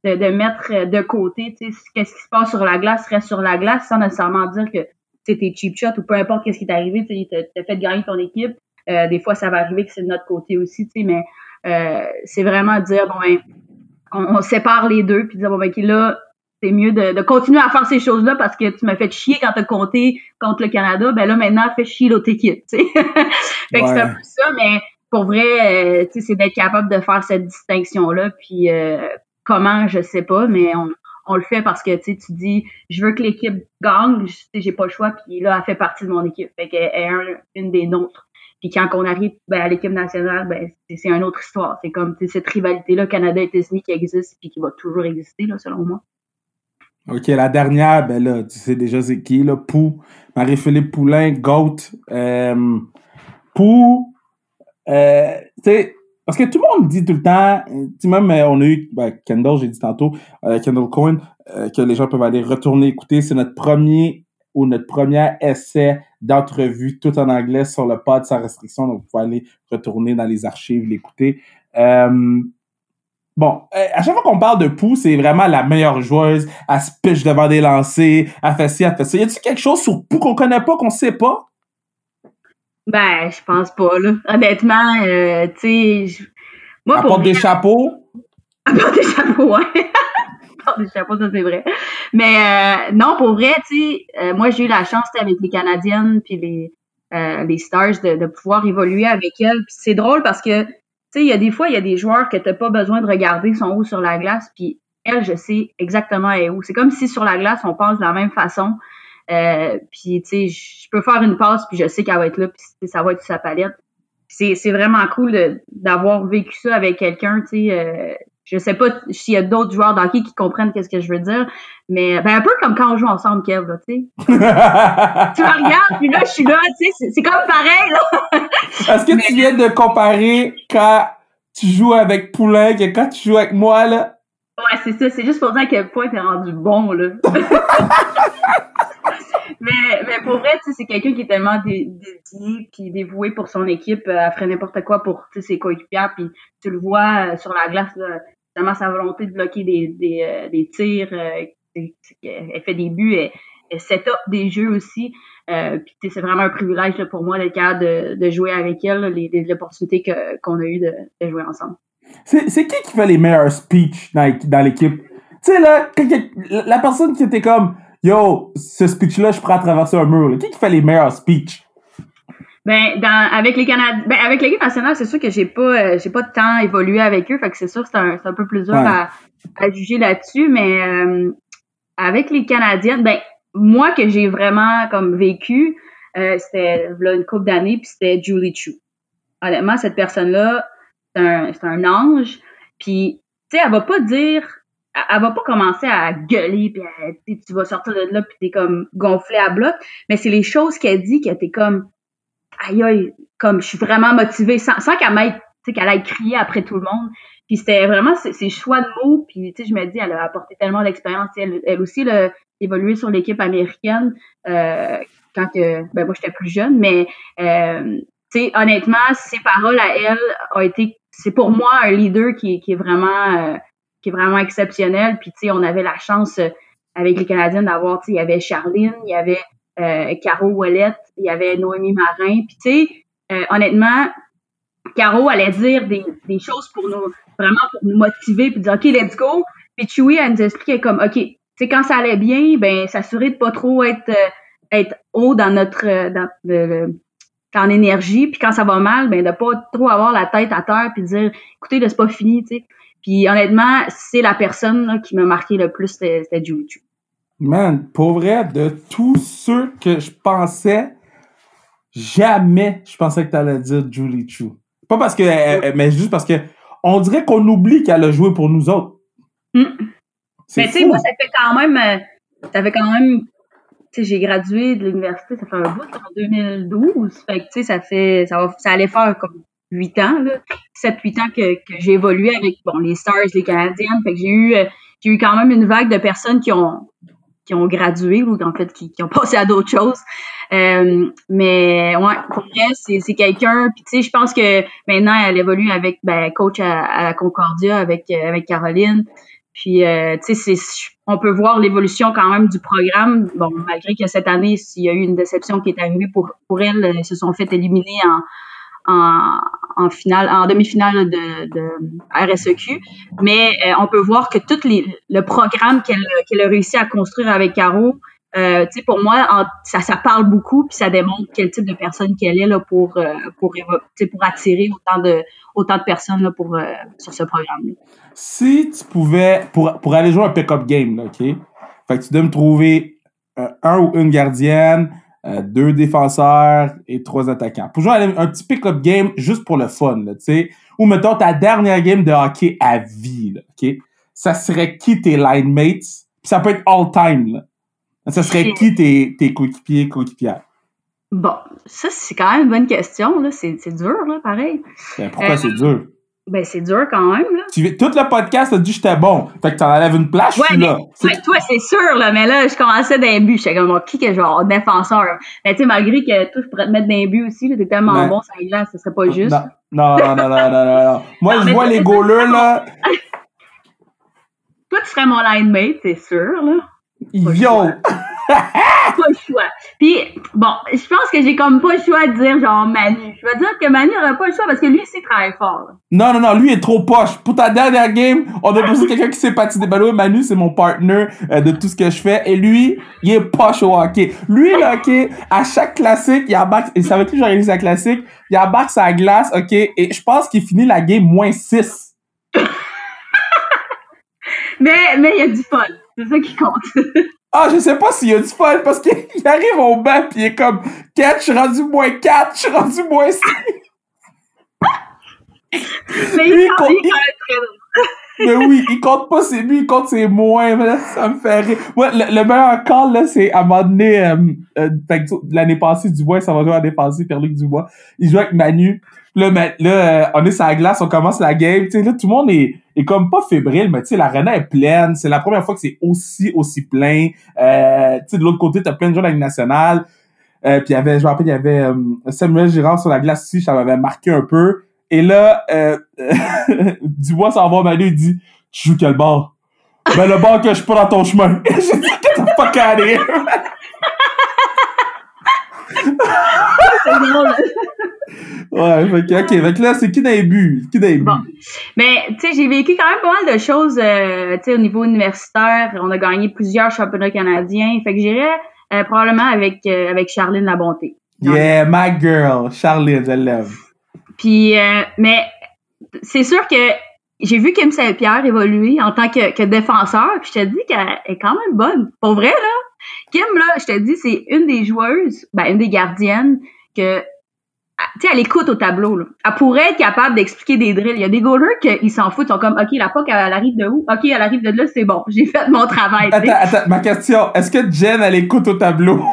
de, de, mettre de côté, tu sais, qu'est-ce qui se passe sur la glace reste sur la glace sans nécessairement dire que t'es cheap shot ou peu importe qu'est-ce qui t'est arrivé, tu t'as fait gagner ton équipe. Euh, des fois, ça va arriver que c'est de notre côté aussi, tu sais, mais euh, c'est vraiment dire, bon, ben, on, sépare les deux, puis dire, bon, ben, là, c'est mieux de, de, continuer à faire ces choses-là parce que tu m'as fait chier quand t'as compté contre le Canada, ben là, maintenant, fais chier l'autre équipe, tu sais. fait que c'est un peu ça, mais pour vrai, euh, tu sais, c'est d'être capable de faire cette distinction-là, puis Comment, je sais pas, mais on, le fait parce que tu dis je veux que l'équipe gagne, j'ai pas le choix, puis là, elle fait partie de mon équipe. Fait qu'elle est une des nôtres. Puis quand on arrive ben, à l'équipe nationale, ben, c'est une autre histoire. C'est comme cette rivalité-là, Canada-États-Unis, qui existe puis qui va toujours exister, là, selon moi. OK, la dernière, ben là, tu sais déjà c'est qui, là, Pou, Marie-Philippe Poulain, GOAT. Euh, Pou, euh, tu sais, parce que tout le monde dit tout le temps, même euh, on a eu ben, Kendall, j'ai dit tantôt, euh, Kendall Cohen, euh, que les gens peuvent aller retourner écouter. C'est notre premier ou notre premier essai d'entrevue tout en anglais sur le pod sans restriction. Donc, vous pouvez aller retourner dans les archives, l'écouter. bon, à chaque fois qu'on parle de Pou, c'est vraiment la meilleure joueuse. Elle se piche devant des lancers, elle fait ci, elle fait ça. Y a-t-il quelque chose sur Pou qu'on connaît pas, qu'on sait pas? Ben, je pense pas, là. Honnêtement, euh, tu sais. Moi, pour des chapeaux? Porte des chapeaux, ouais. Porte des chapeaux, ça c'est vrai. Mais euh, non, pour vrai, tu sais, euh, moi j'ai eu la chance avec les Canadiennes puis les, les Stars de, de, pouvoir évoluer avec elles. Puis c'est drôle parce que, tu sais, il y a des fois, il y a des joueurs que t'as pas besoin de regarder son haut sur la glace, puis elle, je sais exactement où. C'est comme si sur la glace, on passe de la même façon. Euh, puis, tu sais, je peux faire une passe, puis je sais qu'elle va être là, puis ça va être sur sa palette. C'est vraiment cool d'avoir vécu ça avec quelqu'un, tu sais. Euh, je sais pas s'il y a d'autres joueurs d'hockey qui comprennent qu'est-ce que je veux dire, mais ben, un peu comme quand on joue ensemble, Kev, là, tu sais. tu me regardes, puis là, je suis là, tu sais, c'est comme pareil, là. Est-ce que tu viens de comparer quand tu joues avec Poulain que quand tu joues avec moi, là? Ouais, c'est ça. C'est juste pour dire à quel point t'es rendu bon, là. mais, mais pour vrai, c'est quelqu'un qui est tellement dédié puis dévoué pour son équipe. Euh, elle ferait n'importe quoi pour ses coéquipiers. Puis tu le vois euh, sur la glace, là, tellement sa volonté de bloquer des, des, euh, des tirs. elle fait des buts. Elle, elle set up des jeux aussi. C'est vraiment un privilège pour moi d'être capable de, de, jouer avec elle, les, les opportunités qu'on a eues de, de jouer ensemble. C'est qui qui fait les meilleurs speeches dans, dans l'équipe? Tu sais, là, la personne qui était comme, yo, ce speech-là, je pourrais traverser un mur. Là. Qui qui fait les meilleurs speeches? Ben, dans, avec les Canadiens, ben, avec l'équipe nationale, c'est sûr que j'ai pas, euh, j'ai pas de temps évolué avec eux, fait que c'est sûr que c'est un, un, peu plus dur à, à, juger là-dessus, mais euh, avec les Canadiennes, ben, moi que j'ai vraiment comme vécu, euh, c'était là une couple d'années, puis c'était Julie Chu. Honnêtement, cette personne-là, c'est un, un ange. Puis, tu sais, elle va pas dire, elle, va pas commencer à gueuler, puis tu vas sortir de là, puis t'es comme gonflé à bloc. Mais c'est les choses qu'elle dit qu'elle était comme, aïe aïe, comme je suis vraiment motivée, sans, qu'elle m'aille, qu'elle aille crier après tout le monde. Puis c'était vraiment ses, choix de mots. Puis, tu sais, je me dis, elle a apporté tellement d'expérience. Elle, aussi, a évolué sur l'équipe américaine euh, quand que, ben moi, j'étais plus jeune. Mais, euh, tu sais, honnêtement, ses paroles à elle ont été c'est pour moi un leader qui, qui est vraiment euh, qui est vraiment exceptionnel. Puis tu sais, on avait la chance euh, avec les Canadiens d'avoir, tu sais, il y avait Charline, il y avait euh, Caro Ouellette, il y avait Noémie Marin. Puis tu sais, euh, honnêtement, Caro allait dire des, choses pour nous vraiment pour nous motiver puis dire OK, let's go. Puis Chewie, elle nous expliquait comme OK, tu sais, quand ça allait bien, ben s'assurer de pas trop être haut dans notre dans en énergie, puis quand ça va mal, ben de pas trop avoir la tête à terre puis dire écoutez, c'est pas fini, tu sais. Puis honnêtement, c'est la personne là, qui m'a marqué le plus, c'était Julie Chu. Man, pour vrai, de tous ceux que je pensais, jamais je pensais que tu allais dire Julie Chu. Pas parce que, mais juste parce que on dirait qu'on oublie qu'elle a joué pour nous autres. Mm. Mais tu sais, moi, ça fait quand même, euh, ça fait quand même j'ai gradué de l'université, ça fait un bout en 2012. Fait que, tu sais, ça fait, ça, va, ça allait faire comme 8 ans, là. 7-8 ans que, que j'ai évolué avec, bon, les Stars, les Canadiennes. Fait que j'ai eu, euh, j'ai eu quand même une vague de personnes qui ont, qui ont gradué ou en fait qui, qui ont passé à d'autres choses. Euh, mais ouais, pour vrai, c'est, quelqu'un. Puis tu sais, je pense que maintenant elle évolue avec ben, coach à, à Concordia avec euh, avec Caroline. Puis, euh, tu sais, on peut voir l'évolution quand même du programme. Bon, malgré que cette année, s'il y a eu une déception qui est arrivée pour, pour elles, ils se sont fait éliminer en, en, finale, en demi-finale de, RSEQ. Mais euh, on peut voir que tout le programme qu'elle a réussi à construire avec Caro, euh, pour moi, ça, parle beaucoup, puis ça démontre quel type de personne qu'elle est là pour euh, pour attirer autant de autant de personnes là, pour sur ce programme. -là. Si tu pouvais pour pour aller jouer un pick-up game, là, ok, fait que tu dois me trouver un ou une gardienne, deux défenseurs et trois attaquants. Pour jouer un petit pick-up game juste pour le fun, tu sais, ou mettons ta dernière game de hockey à vie, là, ok, ça serait qui tes line mates? ça peut être all time là. Ça serait qui tes, tes coéquipiers, coéquipières? Bon, ça, c'est quand même une bonne question. Là. C'est, c'est dur, là, pareil. Ben, pourquoi euh, c'est dur? Ben, c'est dur quand même. Là. Tu, tout le podcast a dit que j'étais bon. Fait que t'en enlèves une place, ouais, je suis là. Ouais, toi, c'est sûr, là. Mais là, je commençais d'un but. J'étais comme, qui que genre défenseur? Mais tu sais, malgré que toi, je pourrais te mettre d'un but aussi. T'es tellement ben, bon, ça là, ce serait pas juste. Non, non, non, non, non, non, non. Moi, non, je vois les goalers, là. toi, tu serais mon line mate, c'est sûr, là. Yo! pas le choix. Puis, bon, je pense que j'ai comme pas le choix de dire genre Manu. Je vais dire que Manu aurait pas le choix parce que lui, c'est travaille fort. Non, non, non, lui est trop poche. Pour ta dernière game, on a besoin de quelqu'un qui sait patiner. Ben oui, Manu, c'est mon partner euh, de tout ce que je fais. Et lui, il est poche au hockey. Lui, le hockey, à chaque classique, il embarque, et avec lui que j'organise la classique, il embarque sa glace, ok, et je pense qu'il finit la game moins 6. mais, mais il y a du fun. C'est ça qui compte. Ah, je sais pas s'il y a du fun parce qu'il arrive au banc pis il est comme 4, je suis rendu moins 4, je suis rendu moins 6. Mais il, compte, il, mais oui, il compte pas ses buts, il compte ses moins. Mais là, ça me fait rire. Ouais, le, meilleur call, là, c'est à un moment donné, euh, euh, l'année passée, Dubois, ça va jouer à défenser, Pierre-Luc Dubois. Il joue avec Manu. Là, là euh, on est sur la glace, on commence la game. Tu sais, là, tout le monde est, est comme pas fébrile, mais tu sais, l'arena est pleine. C'est la première fois que c'est aussi, aussi plein. Euh, tu sais, de l'autre côté, t'as plein de gens de la Ligue nationale. Euh, puis il y avait, je me rappelle, il y avait euh, Samuel Girard sur la glace aussi, ça m'avait marqué un peu. Et là, euh, Dubois s'en va Manu, il dit Tu joues quel bar Ben le bar que je prends dans ton chemin. J'ai dit out of here. C'est. Ouais, fait ok, que là, c'est qui dans les buts? Qui dans les buts? Bon. Mais, tu sais, j'ai vécu quand même pas mal de choses, euh, tu sais, au niveau universitaire. On a gagné plusieurs championnats canadiens. Fait que j'irais euh, probablement avec, euh, avec Charline Labonté. Yeah, my girl. Charline, je l'aime. Puis, euh, mais c'est sûr que j'ai vu Kim Saint-Pierre évoluer en tant que, que défenseur, puis je te dis qu'elle est quand même bonne. Pour vrai, là. Kim, là, je te dis, c'est une des joueuses, ben, une des gardiennes que, tu sais, elle écoute au tableau, là. Elle pourrait être capable d'expliquer des drills. Il y a des goalers qui s'en foutent, ils sont comme, OK, la POC, elle arrive de où? OK, elle arrive de là, c'est bon. J'ai fait mon travail. Attends, attends, ma question, est-ce que Jen, elle écoute au tableau?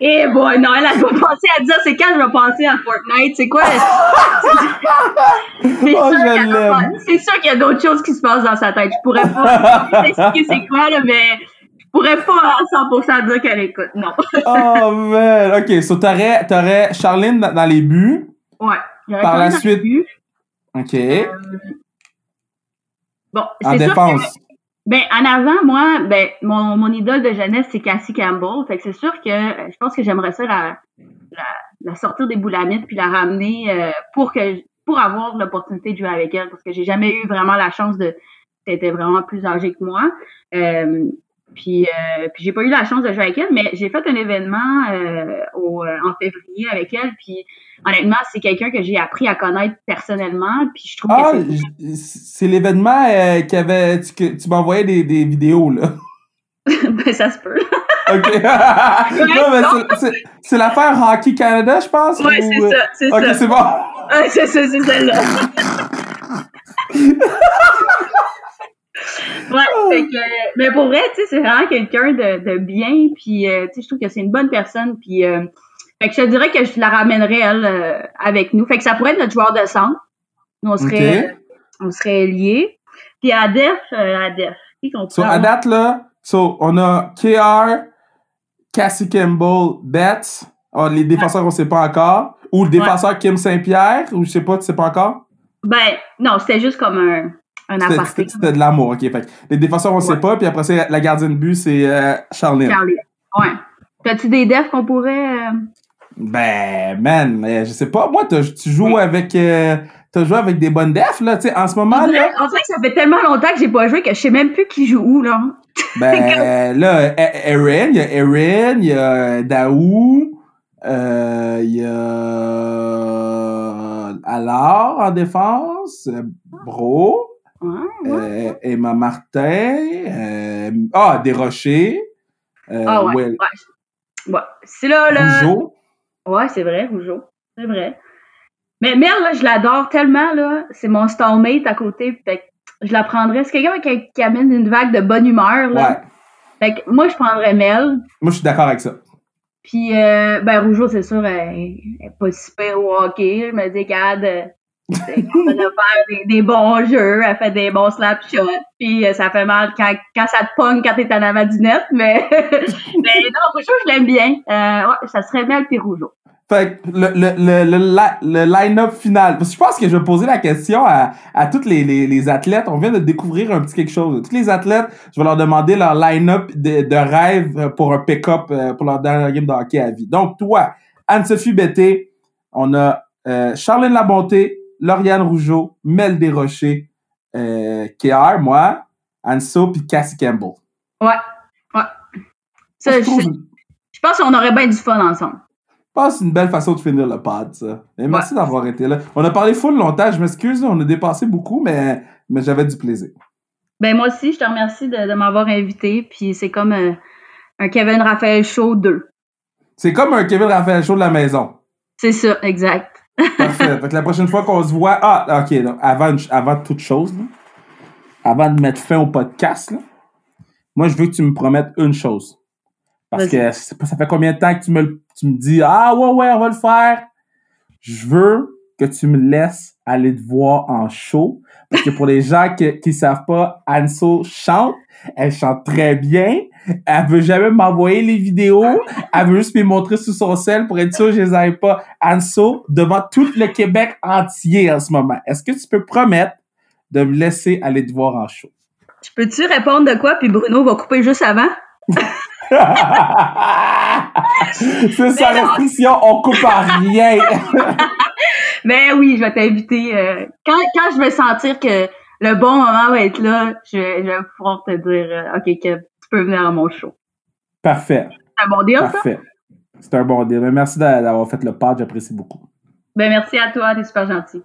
Eh boy, non, elle, a pas pensé à dire c'est quand je vais penser à Fortnite, c'est quoi? oh, c'est sûr qu'il y a d'autres choses qui se passent dans sa tête. Je pourrais pas expliquer c'est quoi, là, mais pourrais pas à 100% dire qu'elle écoute, non. oh man, ok, so t'aurais, t'aurais Charline dans, les buts. Ouais. Par la suite. Ok. Euh... Bon, en défense. Que, ben, en avant, moi, ben, mon, mon idole de jeunesse, c'est Cassie Campbell. Fait que c'est sûr que euh, je pense que j'aimerais ça la, la, la, sortir des boulamites puis la ramener euh, pour que pour avoir l'opportunité de jouer avec elle parce que j'ai jamais eu vraiment la chance de était vraiment plus âgée que moi. Euh, puis, euh, puis j'ai pas eu la chance de jouer avec elle, mais j'ai fait un événement euh, au, euh, en février avec elle. Puis honnêtement, c'est quelqu'un que j'ai appris à connaître personnellement. Puis je trouve ah, c'est l'événement euh, qui avait que tu m'envoyais des, des vidéos là. ben ça se peut. OK. non, mais c'est l'affaire Hockey Canada, je pense. Oui, c'est ça, c'est ça. OK, c'est bon. Ouais, c'est ça, c'est celle-là. Ouais, oh. fait que, mais pour vrai, tu sais, c'est vraiment quelqu'un de, de bien, puis euh, tu sais, je trouve que c'est une bonne personne, puis euh, fait que je te dirais que je la ramènerais elle euh, avec nous. Fait que ça pourrait être notre joueur de centre. On serait, on serait liés. Puis à Def, à Def, qui qu'on So à date là, so on a KR, Cassie Campbell, Betts. Oh, les défenseurs, ouais. on sait pas encore. Ou le défenseur ouais. Kim Saint-Pierre, ou je sais pas, tu sais pas encore? Ben, non, c'était juste comme un, un aparté. C'était de l'amour, ok. Fait les défenseurs, on ne sait pas, puis après ça, la gardienne de but, c'est euh, Charline. Charline, ouais. T'as-tu des defs qu'on pourrait. Euh... Ben, man, je sais pas. Moi, tu joues avec. Euh, T'as joué avec des bonnes defs, là, tu sais, en ce moment, là? En fait, ça fait tellement longtemps que j'ai pas joué que je sais même plus qui joue où, là. Ben, là, Erin, il y a Erin, il y a Daou, euh, il y a Alors en défense, Bro, Ouais, euh, Emma Martin, euh, ah, Desrochers. Euh, ah ouais. C'est là, là. Rougeau. Ouais, c'est vrai, Rougeau. C'est vrai. Mais Mel, là, je l'adore tellement, là. C'est mon stallmate à côté. Fait que je la prendrais. C'est quelqu'un qui, qui, amène une vague de bonne humeur, là. Ouais. Fait que moi, je prendrais Mel. Moi, je suis d'accord avec ça. Puis, euh, ben, Rougeau, c'est sûr, elle, elle est pas super au hockey. Je me dis, regarde, elle faire des, des, bons jeux, elle fait des bons slap shots, puis ça fait mal quand, quand ça te pogne quand t'es en avant du net, mais, mais non, Rougeau, je l'aime bien. Euh, ouais, ça serait Mel puis Rougeau. Fait que le, le, le, le, le line-up final. Parce que je pense que je vais poser la question à, à tous les, les, les, athlètes. On vient de découvrir un petit quelque chose. Tous les athlètes, je vais leur demander leur line-up de, de rêve pour un pick-up euh, pour leur dernière game de hockey à vie. Donc, toi, Anne-Sophie Bété, on a euh, Charlène Labonté, Lauriane Rougeau, Mel Desrochers, euh, KR, moi, Anso, puis Cassie Campbell. Ouais, ouais. Ça, je, je pense qu'on aurait bien du fun ensemble pense c'est une belle façon de finir le pod, ça. Et merci d'avoir été là. On a parlé full longtemps, je m'excuse, on a dépassé beaucoup, mais, mais j'avais du plaisir. Ben moi aussi, je te remercie de, m'avoir invité, puis c'est comme euh, un Kevin Raphaël Show 2. C'est comme un Kevin Raphaël Show de la maison. C'est ça, exact. Parfait. Fait que la prochaine fois qu'on se voit, ah, ok, avant, avant toute chose, avant de mettre fin au podcast, moi je veux que tu me promettes une chose. Parce que ça fait combien de temps que tu me, tu me dis Ah ouais, ouais, on va le faire? Je veux que tu me laisses aller te voir en show. Parce que pour les gens qui ne savent pas, Anso chante. Elle chante très bien. Elle veut jamais m'envoyer les vidéos. Elle veut juste me montrer sur son sel pour être sûr que je les avais pas. Anso, devant tout le Québec entier en ce moment. Est-ce que tu peux promettre de me laisser aller te voir en show? Je peux-tu répondre de quoi? Puis Bruno va couper juste avant? c'est sa restriction, on coupe à rien. Mais ben oui, je vais t'inviter. Euh, quand, quand je vais sentir que le bon moment va être là, je, vais pouvoir te dire euh, OK, tu peux venir à mon show. Parfait. C'est un bon deal, Parfait. C'est un bon deal. Mais merci d'avoir fait le pas, j'apprécie beaucoup. Ben merci à toi, t'es super gentil.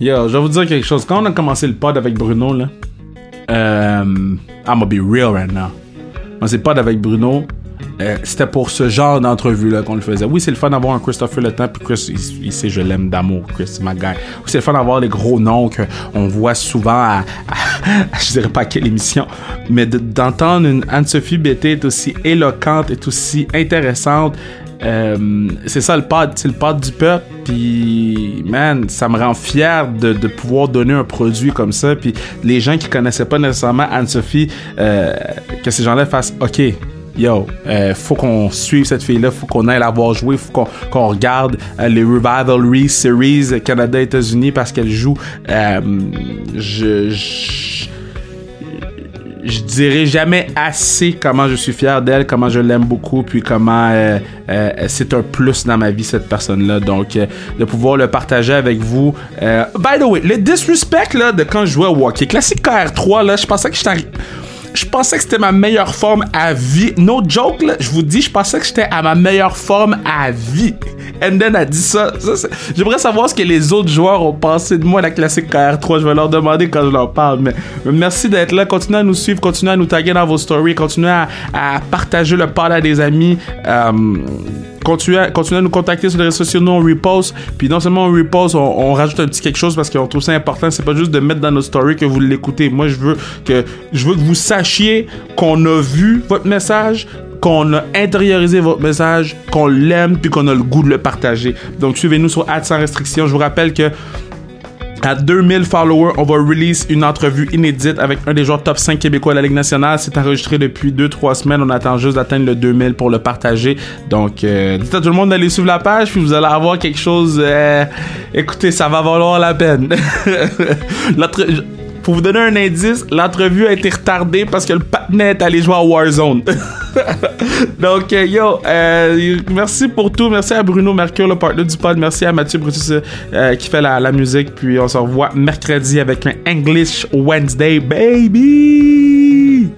Yo, je vais vous dire quelque chose. Quand on a commencé le pod avec Bruno, là, euh, I'm gonna be real right now. On s'est pod avec Bruno. Euh, c'était pour ce genre d'entrevue-là qu'on le faisait. Oui, c'est le fun d'avoir un Christopher Le Temps, puis Chris, il, sait, je l'aime d'amour, Chris, c'est ma guy. Oui, c'est le fun d'avoir les gros noms qu'on voit souvent à, je dirais pas à quelle émission, mais d'entendre une Anne-Sophie Bété est aussi éloquente, est aussi intéressante, euh, c'est ça le pod, c'est le pod du peuple. Puis, man, ça me rend fier de, de, pouvoir donner un produit comme ça. Puis, les gens qui connaissaient pas nécessairement Anne-Sophie, euh, que ces gens-là fassent OK. Yo, euh, faut qu'on suive cette fille-là, faut qu'on aille la voir jouer, faut qu'on regarde euh, les Revivalry Series Canada-États-Unis parce qu'elle joue. Euh, je, je dirais jamais assez comment je suis fier d'elle, comment je l'aime beaucoup, puis comment euh, c'est un plus dans ma vie cette personne-là. Donc de pouvoir le partager avec vous. by the way, le disrespect là de quand je jouais au hockey, classique KR3 là, je pensais que j'étais je pensais que c'était ma meilleure forme à vie. No joke, là, je vous dis, je pensais que j'étais à ma meilleure forme à vie. Enden a dit ça. J'aimerais savoir ce que les autres joueurs ont pensé de moi, la classique KR3. Je vais leur demander quand je leur parle. Mais, merci d'être là. Continuez à nous suivre, continuez à nous taguer dans vos stories, continuez à, partager le pod à des amis. Euh, continuez à, à, nous contacter sur les réseaux sociaux. Nous, on repost. Puis non seulement on repost, on, rajoute un petit quelque chose parce qu'on trouve ça important. C'est pas juste de mettre dans nos stories que vous l'écoutez. Moi, je veux que, je veux que vous sachiez qu'on a vu votre message, qu'on a intériorisé votre message, qu'on l'aime, puis qu'on a le goût de le partager. Donc, suivez-nous sur Ad sans restriction. Je vous rappelle que à 2000 followers, on va release une entrevue inédite avec un des joueurs top 5 québécois de la Ligue nationale. C'est enregistré depuis 2-3 semaines. On attend juste d'atteindre le 2000 pour le partager. Donc, euh, dites à tout le monde d'aller suivre la page, puis vous allez avoir quelque chose... Euh, écoutez, ça va valoir la peine. Pour vous donner un indice, l'entrevue a été retardée parce que le patinet est allé jouer à Warzone. Donc, euh, yo, euh, merci pour tout. Merci à Bruno Mercure, le partenaire du pod. Merci à Mathieu Brutus euh, qui fait la, la musique. Puis on se revoit mercredi avec un English Wednesday, baby!